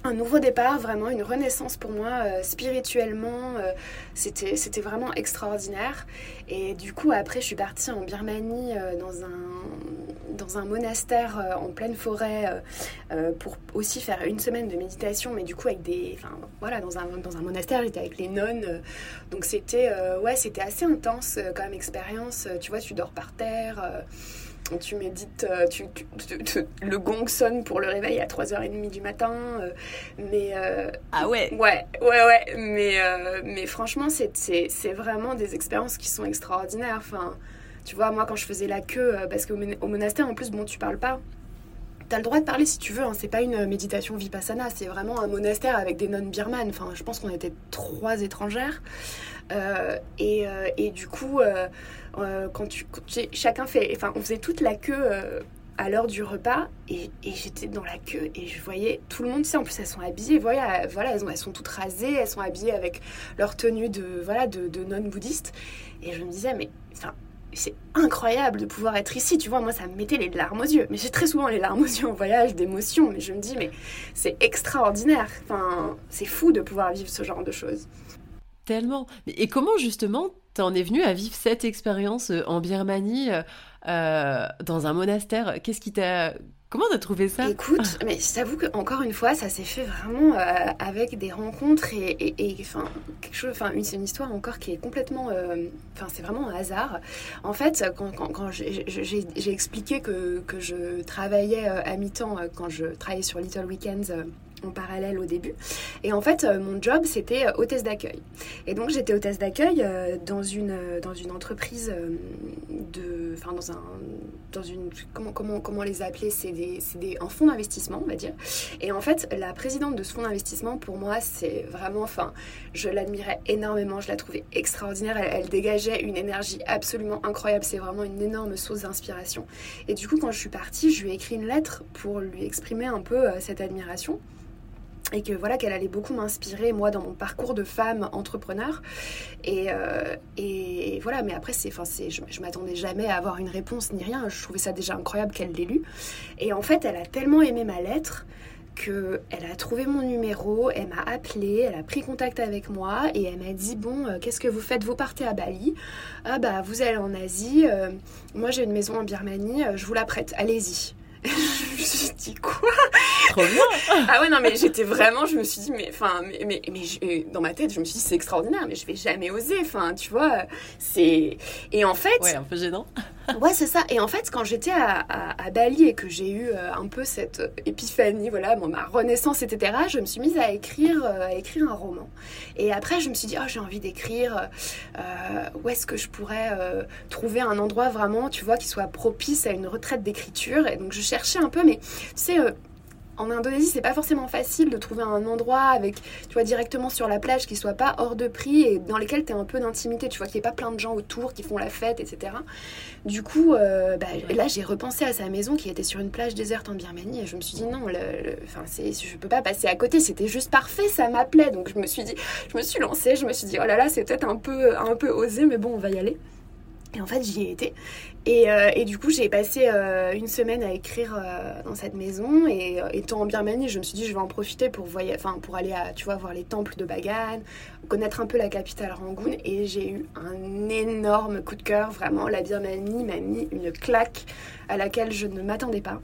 un nouveau départ, vraiment une renaissance pour moi euh, spirituellement. Euh, c'était, vraiment extraordinaire. Et du coup, après, je suis partie en Birmanie euh, dans, un, dans un monastère en pleine forêt pour aussi faire une semaine de méditation, mais du coup, avec des. Voilà, dans un, dans un monastère, j'étais avec les nonnes. donc, c'était, ouais, c'était assez intense comme expérience. Tu vois, tu dors par terre tu médites, euh, tu, le gong sonne pour le réveil à 3h30 du matin. Euh, mais. Euh, ah ouais Ouais, ouais, ouais. Mais, mais franchement, c'est vraiment des expériences qui sont extraordinaires. Enfin, tu vois, moi, quand je faisais la queue, parce qu'au monastère, en plus, bon, tu parles pas. T'as le droit de parler si tu veux, hein. c'est pas une méditation vipassana, c'est vraiment un monastère avec des nonnes birmanes. Enfin, je pense qu'on était trois étrangères. Et, et, du coup, euh, quand chacun fait, enfin, on faisait toute la queue euh, à l'heure du repas et, j'étais dans la queue et je voyais tout le monde, tu en plus elles sont habillées, voilà, voilà elles, sont toutes rasées, elles sont habillées avec leur tenue de, voilà, de non-bouddhiste. Et je me disais, mais enfin, c'est incroyable de pouvoir être ici, tu vois, moi ça me mettait les larmes aux yeux. Mais j'ai très souvent les larmes aux yeux en voyage, d'émotion, mais je me dis, mais c'est extraordinaire, enfin, c'est fou de pouvoir vivre ce genre de choses. Tellement. Et comment justement t'en es venu à vivre cette expérience euh, en Birmanie euh, euh, dans un monastère? Qu'est-ce qui t'a Comment t'as trouvé ça? Écoute, <laughs> mais je t'avoue qu'encore une fois, ça s'est fait vraiment avec des rencontres et, enfin quelque chose. Enfin, c'est une histoire encore qui est complètement. Enfin, c'est vraiment un hasard. En fait, quand, quand, j'ai expliqué que, que, je travaillais à mi-temps quand je travaillais sur Little Weekends en parallèle au début. Et en fait, euh, mon job, c'était euh, hôtesse d'accueil. Et donc, j'étais hôtesse d'accueil euh, dans une, dans une entreprise de... Enfin, dans un... Dans une comment, comment, comment les appeler C'est un fonds d'investissement, on va dire. Et en fait, la présidente de ce fonds d'investissement, pour moi, c'est vraiment... Enfin, je l'admirais énormément, je la trouvais extraordinaire. Elle dégageait une énergie absolument incroyable. C'est vraiment une énorme source d'inspiration. Et du coup, quand je suis partie, je lui ai écrit une lettre pour lui exprimer un peu cette admiration et que voilà qu'elle allait beaucoup m'inspirer moi dans mon parcours de femme entrepreneur. Et, euh, et voilà mais après c'est enfin c'est je, je m'attendais jamais à avoir une réponse ni rien. Je trouvais ça déjà incroyable qu'elle l'ait lu. Et en fait elle a tellement aimé ma lettre que elle a trouvé mon numéro, elle m'a appelé, elle a pris contact avec moi et elle m'a dit bon euh, qu'est-ce que vous faites? Vous partez à Bali? Ah bah vous allez en Asie, euh, moi j'ai une maison en Birmanie, je vous la prête, allez-y. Je me suis dit quoi Trop bien. <laughs> Ah ouais non mais j'étais vraiment, je me suis dit mais enfin mais mais, mais dans ma tête je me suis dit c'est extraordinaire mais je vais jamais oser, enfin tu vois c'est et en fait ouais un peu gênant. <laughs> ouais c'est ça. Et en fait quand j'étais à, à, Bali et que j'ai eu euh, un peu cette épiphanie voilà bon, ma renaissance etc je me suis mise à écrire euh, à écrire un roman. Et après je me suis dit oh j'ai envie d'écrire euh, où est-ce que je pourrais trouver un endroit vraiment tu vois qui soit propice à une retraite d'écriture. Et donc je cherchais un peu, mais tu sais, euh, en Indonésie, c'est pas forcément facile de trouver un endroit avec, tu vois, directement sur la plage qui soit pas hors de prix et dans lesquels tu as un peu d'intimité, tu vois, qu'il n'y ait pas plein de gens autour qui font la fête, etc. Du coup, euh, bah, là, j'ai repensé à sa maison qui était sur une plage déserte en Birmanie et je me suis dit non, le, enfin, c'est, je peux pas passer à côté, c'était juste parfait, ça m'appelait. Donc je me suis dit, je me suis lancée, je me suis dit, oh là là, c'est peut-être un peu, un peu osé, mais bon, on va y aller. Et en fait, j'y ai été. Et, euh, et du coup, j'ai passé euh, une semaine à écrire euh, dans cette maison. Et étant en Birmanie, je me suis dit, je vais en profiter pour, pour aller à, tu vois, voir les temples de Bagan, connaître un peu la capitale Rangoon. Et j'ai eu un énorme coup de cœur. Vraiment, la Birmanie m'a mis une claque à laquelle je ne m'attendais pas.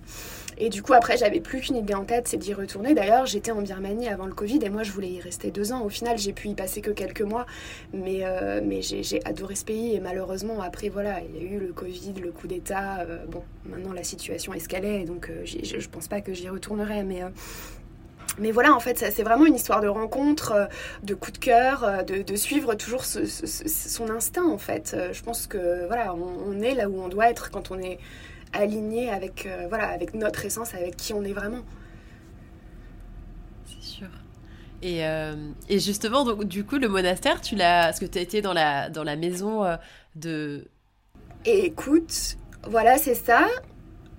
Et du coup, après, j'avais plus qu'une idée en tête, c'est d'y retourner. D'ailleurs, j'étais en Birmanie avant le Covid et moi, je voulais y rester deux ans. Au final, j'ai pu y passer que quelques mois, mais, euh, mais j'ai adoré ce pays. Et malheureusement, après, voilà, il y a eu le Covid, le coup d'État. Euh, bon, maintenant, la situation est ce donc euh, je, je pense pas que j'y retournerai, mais. mais voilà, en fait, c'est vraiment une histoire de rencontre, de coup de cœur, de, suivre toujours son instinct, en fait. Je pense que voilà, on, est là où on doit être quand on est aligné avec, euh, voilà, avec notre essence, avec qui on est vraiment. C'est sûr. Et, euh, et, justement, donc, du coup, le monastère, tu l'as. Est-ce que tu as été dans la, dans la maison euh, de. Et écoute, voilà, c'est ça.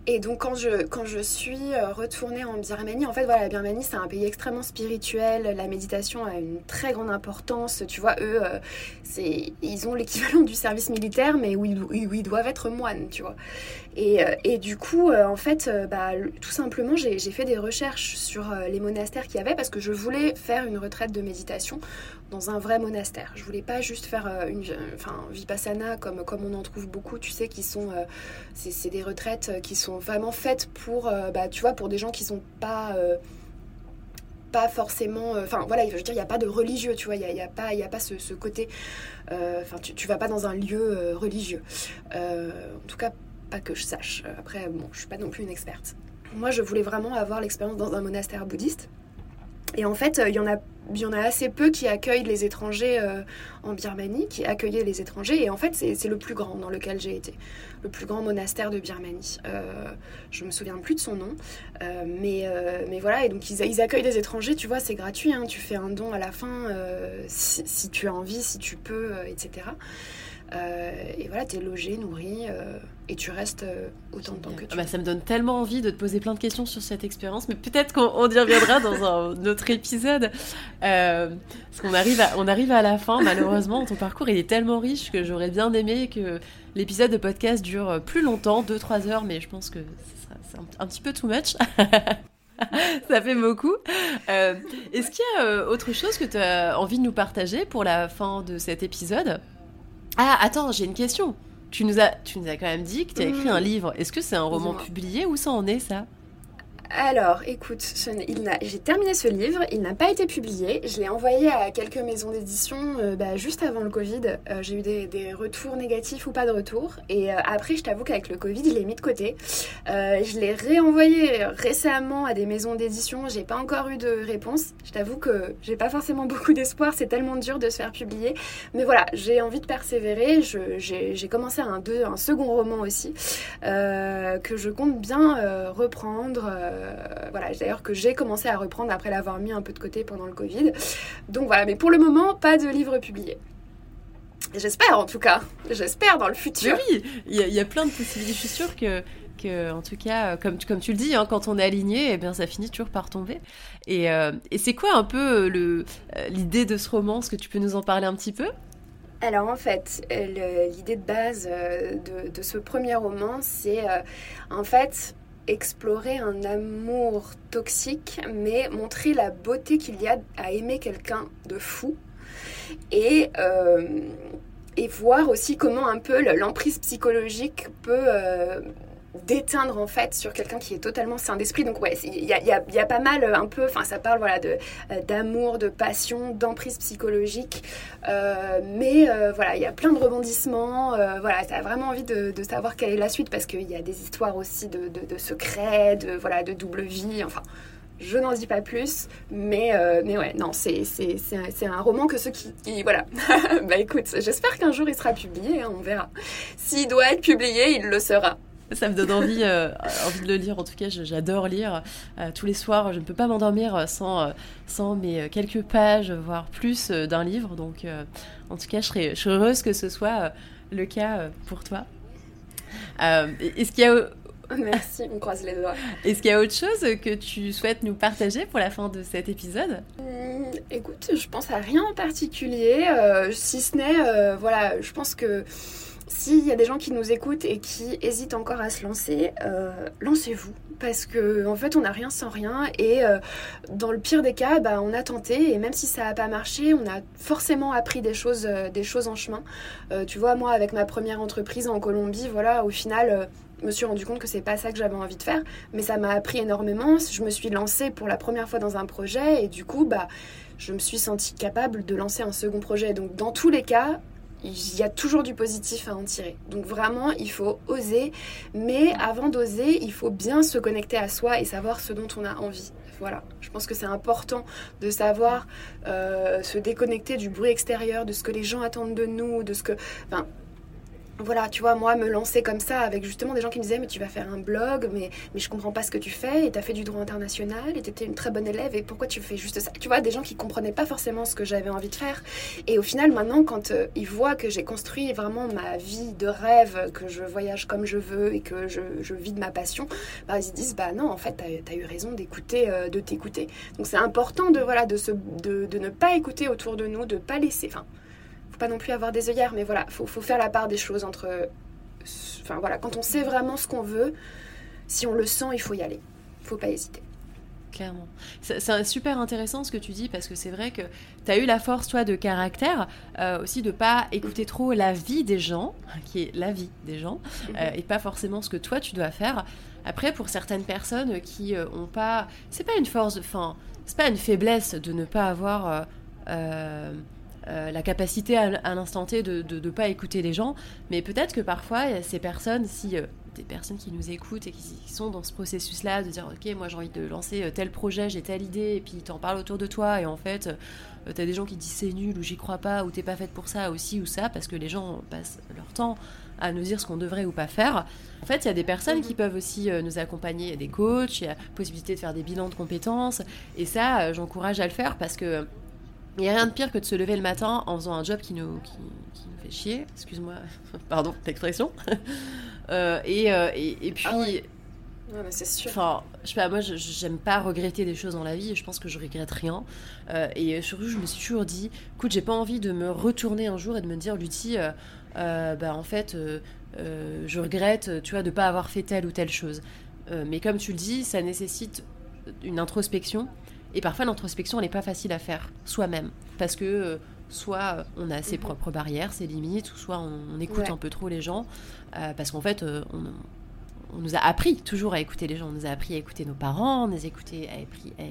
Et donc quand je, quand je suis retournée en Birmanie, en fait voilà, la Birmanie c'est un pays extrêmement spirituel, la méditation a une très grande importance, tu vois, eux, euh, c'est, ils ont l'équivalent du service militaire mais où ils, doivent être moines, tu vois. Et, euh, et du coup, en fait, bah, tout simplement j'ai, fait des recherches sur les monastères qu'il y avait parce que je voulais faire une retraite de méditation dans un vrai monastère. Je voulais pas juste faire euh, une enfin, vipassana comme, comme on en trouve beaucoup, tu sais, qui sont. Euh, c'est des retraites qui sont vraiment faites pour, euh, bah, tu vois, pour des gens qui sont pas. pas forcément. Enfin, voilà, je veux dire, il n'y a pas de religieux, tu vois, il n'y a, a, pas, a pas ce, ce côté. Enfin, tu, tu vas pas dans un lieu religieux. en tout cas, pas que je sache. Après, bon, je suis pas non plus une experte. Moi, je voulais vraiment avoir l'expérience dans un monastère bouddhiste. Et en fait, il y en a il y en a assez peu qui accueillent les étrangers euh, en Birmanie, qui accueillaient les étrangers. Et en fait, c'est le plus grand dans lequel j'ai été, le plus grand monastère de Birmanie. Euh, je me souviens plus de son nom, euh, mais, euh, mais voilà. Et donc, ils, ils, accueillent des étrangers, tu vois, c'est gratuit. Hein, tu fais un don à la fin si, si, tu as envie, si tu peux, etc. Euh, et voilà, tu es logé, nourri, euh, et tu restes euh, autant de temps que tu ah bah, Ça me donne tellement envie de te poser plein de questions sur cette expérience, mais peut-être qu'on y reviendra dans un <laughs> autre épisode. parce qu'on arrive, à, on arrive à la fin, malheureusement, ton parcours il est tellement riche que j'aurais bien aimé que l'épisode de podcast dure plus longtemps, 2-3 heures, mais je pense que c'est un, un, petit peu too much. <laughs> ça fait beaucoup. Est-ce qu'il y a autre chose que tu as envie de nous partager pour la fin de cet épisode? Ah, attends, j'ai une question. Tu nous as, tu nous as quand même dit que tu as écrit un mmh. livre. Est-ce que c'est un roman publié ou ça en est ça? Alors, écoute, j'ai terminé ce livre, il n'a pas été publié. Je l'ai envoyé à quelques maisons d'édition euh, bah, juste avant le Covid. Euh, j'ai eu des, retours négatifs ou pas de retours. Et euh, après, je t'avoue qu'avec le Covid, il est mis de côté. je l'ai réenvoyé récemment à des maisons d'édition. J'ai pas encore eu de réponse. Je t'avoue que j'ai pas forcément <laughs> beaucoup d'espoir. C'est tellement dur de se faire publier. Mais voilà, j'ai envie de persévérer. J'ai commencé un second roman aussi que je compte bien reprendre. Euh, voilà, d'ailleurs que j'ai commencé à reprendre après l'avoir mis un peu de côté pendant le Covid. Donc voilà, mais pour le moment, pas de livre publié. J'espère en tout cas, j'espère dans le futur. oui, il y, a plein de possibilités. Je suis sûre que, que en tout cas, comme tu, comme tu le dis, hein, quand on est aligné, eh bien, ça finit toujours par tomber. Et, euh, et c'est quoi un peu le, euh, l'idée de ce roman? Est-ce que tu peux nous en parler un petit peu? Alors en fait, l'idée de base de, de, ce premier roman, c'est en fait explorer un amour toxique, mais montrer la beauté qu'il y a à aimer quelqu'un de fou. Et, euh, et voir aussi comment un peu l'emprise psychologique peut euh, d'éteindre en fait sur quelqu'un qui est totalement sain d'esprit. Donc ouais, il y a, y a, pas mal un peu, enfin ça parle voilà de euh, d'amour, de passion, d'emprise psychologique, euh, mais euh, voilà il y a plein de rebondissements. voilà, ça a vraiment envie de, savoir quelle est la suite parce qu'il y a des histoires aussi de, de, secrets, de voilà de double vie. Enfin, je n'en dis pas plus, mais, mais ouais, non, c'est, c'est, un, roman que ceux qui... voilà. <laughs> bah écoute, j'espère qu'un jour il sera publié, hein, on verra. S'il doit être publié, il le sera ça me donne envie, euh, envie de le lire. En tout cas, j'adore lire. Euh, tous les soirs, je ne peux pas m'endormir sans, euh, sans mes quelques pages, voire plus d'un livre. Donc, en tout cas, je serais, heureuse que ce soit le cas pour toi. Est-ce qu'il y a Merci, on croise les doigts. Est-ce qu'il y a autre chose que tu souhaites nous partager pour la fin de cet épisode? Hum, Écoute, je pense à rien en particulier, si ce n'est, voilà, je pense que s'il y a des gens qui nous écoutent et qui hésitent encore à se lancer, euh, lancez-vous. Parce que en fait on n'a rien sans rien. Et euh, dans le pire des cas bah, on a tenté. Et même si ça n'a pas marché on a forcément appris des choses euh, des choses en chemin. Tu vois moi avec ma première entreprise en Colombie voilà au final je me suis rendu compte que c'est pas ça que j'avais envie de faire. Mais ça m'a appris énormément. Je me suis lancée pour la première fois dans un projet. Et du coup bah je me suis sentie capable de lancer un second projet. Donc dans tous les cas il y a toujours du positif à en tirer. Donc vraiment, il faut oser. Mais avant d'oser, il faut bien se connecter à soi et savoir ce dont on a envie. Voilà, je pense que c'est important de savoir euh, se déconnecter du bruit extérieur, de ce que les gens attendent de nous, de ce que... voilà, tu vois, moi, me lancer comme ça avec justement des gens qui me disaient, mais tu vas faire un blog, mais, mais je comprends pas ce que tu fais, et tu as fait du droit international, et tu étais une très bonne élève, et pourquoi tu fais juste ça? Tu vois, des gens qui comprenaient pas forcément ce que j'avais envie de faire. Et au final, maintenant, quand euh, ils voient que j'ai construit vraiment ma vie de rêve, que je voyage comme je veux, et que je, je vis de ma passion, bah, ils se disent, bah non, en fait, tu as, eu raison d'écouter, euh, de t'écouter. Donc c'est important de, voilà, de, se, de, ne pas écouter autour de nous, de pas laisser... pas non plus avoir des œillères, mais voilà, faut, faut faire la part des choses entre. Enfin voilà, quand on sait vraiment ce qu'on veut, si on le sent, il faut y aller. Faut pas hésiter. Clairement. C'est super intéressant ce que tu dis parce que c'est vrai que tu as eu la force, toi, de caractère, euh, aussi de pas écouter trop la vie des gens, <laughs> qui est la vie des gens, mhm. euh, et pas forcément ce que toi tu dois faire. Après, pour certaines personnes qui euh, ont pas. C'est pas une force, enfin, c'est pas une faiblesse de ne pas avoir. Euh, la capacité à, l'instant T de ne pas écouter les gens, mais peut-être que parfois, il y a ces personnes, si euh, des personnes qui nous écoutent et qui, sont dans ce processus-là, de dire Ok, moi j'ai envie de lancer euh, tel projet, j'ai telle idée, et puis t'en parles autour de toi, et en fait, tu t'as des gens qui disent c'est nul, ou j'y crois pas, ou t'es pas faite pour ça, aussi, ou ça, parce que les gens passent leur temps à nous dire ce qu'on devrait ou pas faire. En fait, il y a des personnes qui peuvent aussi nous accompagner, il y a des coachs, il y a possibilité de faire des bilans de compétences, et ça, j'encourage à le faire parce que il n'y a rien de pire que de se lever le matin en faisant un job qui nous, qui, nous fait chier, excuse-moi, <laughs> pardon l'expression. <laughs> Euh, et, euh, et, et, puis. Ah c'est sûr. Enfin, je sais pas, moi, j'aime pas regretter des choses dans la vie. Et je pense que je regrette rien. Euh, et surtout, je me suis toujours dit, écoute, j'ai pas envie de me retourner un jour et de me dire, Lucie, bah en fait, je regrette, tu vois, de pas avoir fait telle ou telle chose. mais comme tu le dis, ça nécessite une introspection et parfois, l'introspection, elle n'est pas facile à faire soi-même. Parce que euh, soit euh, on a ses mhm. propres barrières, ses limites, ou soit on, écoute un peu trop les gens. Euh, parce qu'en fait, on, nous a appris toujours à écouter les gens. On nous a appris à écouter nos parents, on nous a, écouté, à,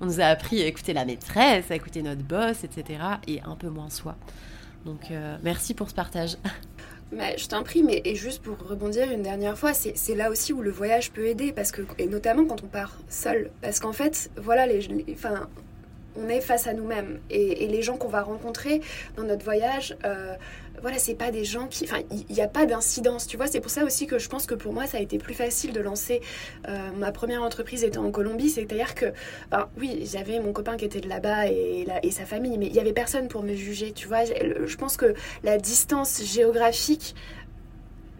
on nous a appris à écouter la maîtresse, à écouter notre boss, etc. Et un peu moins soi. Donc, merci pour ce partage. <laughs> Mais je t'en prie, mais et juste pour rebondir une dernière fois, c'est là aussi où le voyage peut aider, parce que, et notamment quand on part seul. Parce qu'en fait, voilà, les, enfin, on est face à nous-mêmes. Et, les gens qu'on va rencontrer dans notre voyage, euh, voilà, c'est pas des gens qui. Enfin, il n'y a pas d'incidence, tu vois. C'est pour ça aussi que je pense que pour moi, ça a été plus facile de lancer euh, ma première entreprise étant en Colombie. C'est-à-dire que, oui, j'avais mon copain qui était de là-bas et, et sa famille, mais il y avait personne pour me juger, tu vois. Je pense que la distance géographique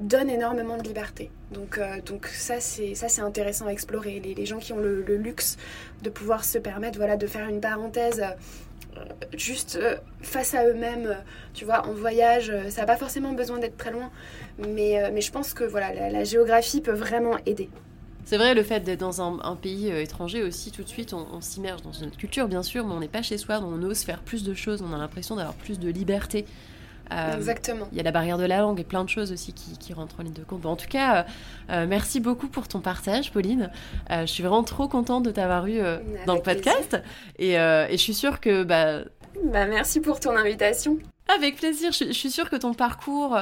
donne énormément de liberté. Donc, euh, donc ça, c'est ça c'est intéressant à explorer. Les, gens qui ont le, luxe de pouvoir se permettre voilà, de faire une parenthèse euh, juste euh, face à eux-mêmes, tu vois, en voyage, ça n'a pas forcément besoin d'être très loin, mais, mais je pense que voilà, la, géographie peut vraiment aider. C'est vrai, le fait d'être dans un, pays étranger aussi, tout de suite, on, s'immerge dans notre culture, bien sûr, mais on n'est pas chez soi, on ose faire plus de choses, on a l'impression d'avoir plus de liberté. Euh, Exactement. Il y a la barrière de la langue et plein de choses aussi qui, rentrent en ligne de compte. en tout cas, euh, euh, merci beaucoup pour ton partage, Pauline. je suis vraiment trop contente de t'avoir eu dans le podcast. Et, je suis sûre que... Bah... Bah, merci pour ton invitation. Avec plaisir. Je, suis sûre que ton parcours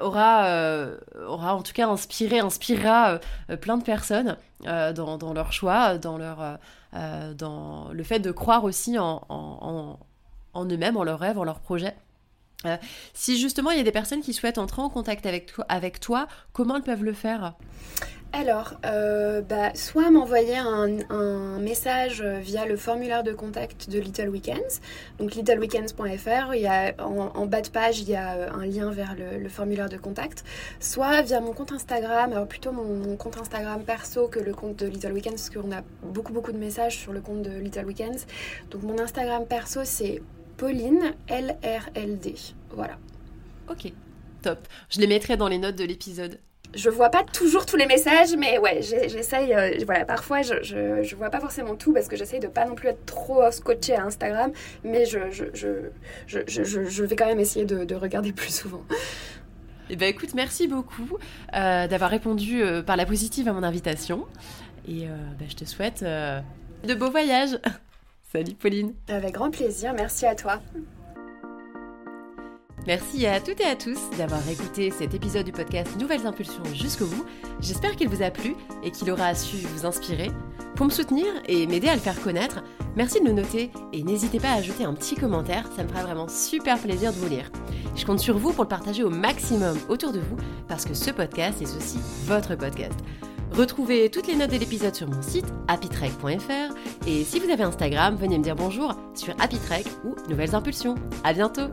aura, aura en tout cas inspiré, inspirera plein de personnes dans, dans, leur choix, dans, leur, dans le fait de croire aussi en, en, en eux-mêmes, en leurs rêves, en leurs projets. Euh, si justement il y a des personnes qui souhaitent entrer en contact avec toi, comment elles peuvent le faire alors, euh, bah, soit m'envoyer un, message via le formulaire de contact de Little Weekends, donc littleweekends.fr, en, bas de page, il y a euh, un lien vers le, formulaire de contact, soit via mon compte Instagram, alors plutôt mon, compte Instagram perso que le compte de Little Weekends, parce qu'on a beaucoup beaucoup de messages sur le compte de Little Weekends. Donc mon Instagram perso, c'est Pauline LRLD. Voilà. Ok, top. Je les mettrai dans les notes de l'épisode. je vois pas toujours tous les messages, mais ouais, j'essaye. Euh, voilà, parfois je, je, je, vois pas forcément tout parce que j'essaye de pas non plus être trop scotché à Instagram, mais je, je, je, je vais quand même essayer de, de regarder <laughs> plus souvent. Eh ben écoute, merci beaucoup euh, d'avoir répondu euh, par la positive à mon invitation. Et ben, je te souhaite de beaux voyages. <laughs> Salut Pauline. Avec grand plaisir, merci à toi. Merci à toutes et à tous d'avoir écouté cet épisode du podcast Nouvelles Impulsions jusqu'au bout. J'espère qu'il vous a plu et qu'il aura su vous inspirer. Pour me soutenir et m'aider à le faire connaître, merci de le noter et n'hésitez pas à ajouter un petit commentaire, ça me fera vraiment super plaisir de vous lire. Je compte sur vous pour le partager au maximum autour de vous parce que ce podcast est aussi votre podcast. Retrouvez toutes les notes de l'épisode sur mon site happytrek.fr et si vous avez Instagram, venez me dire bonjour sur happytrek ou Nouvelles Impulsions. À bientôt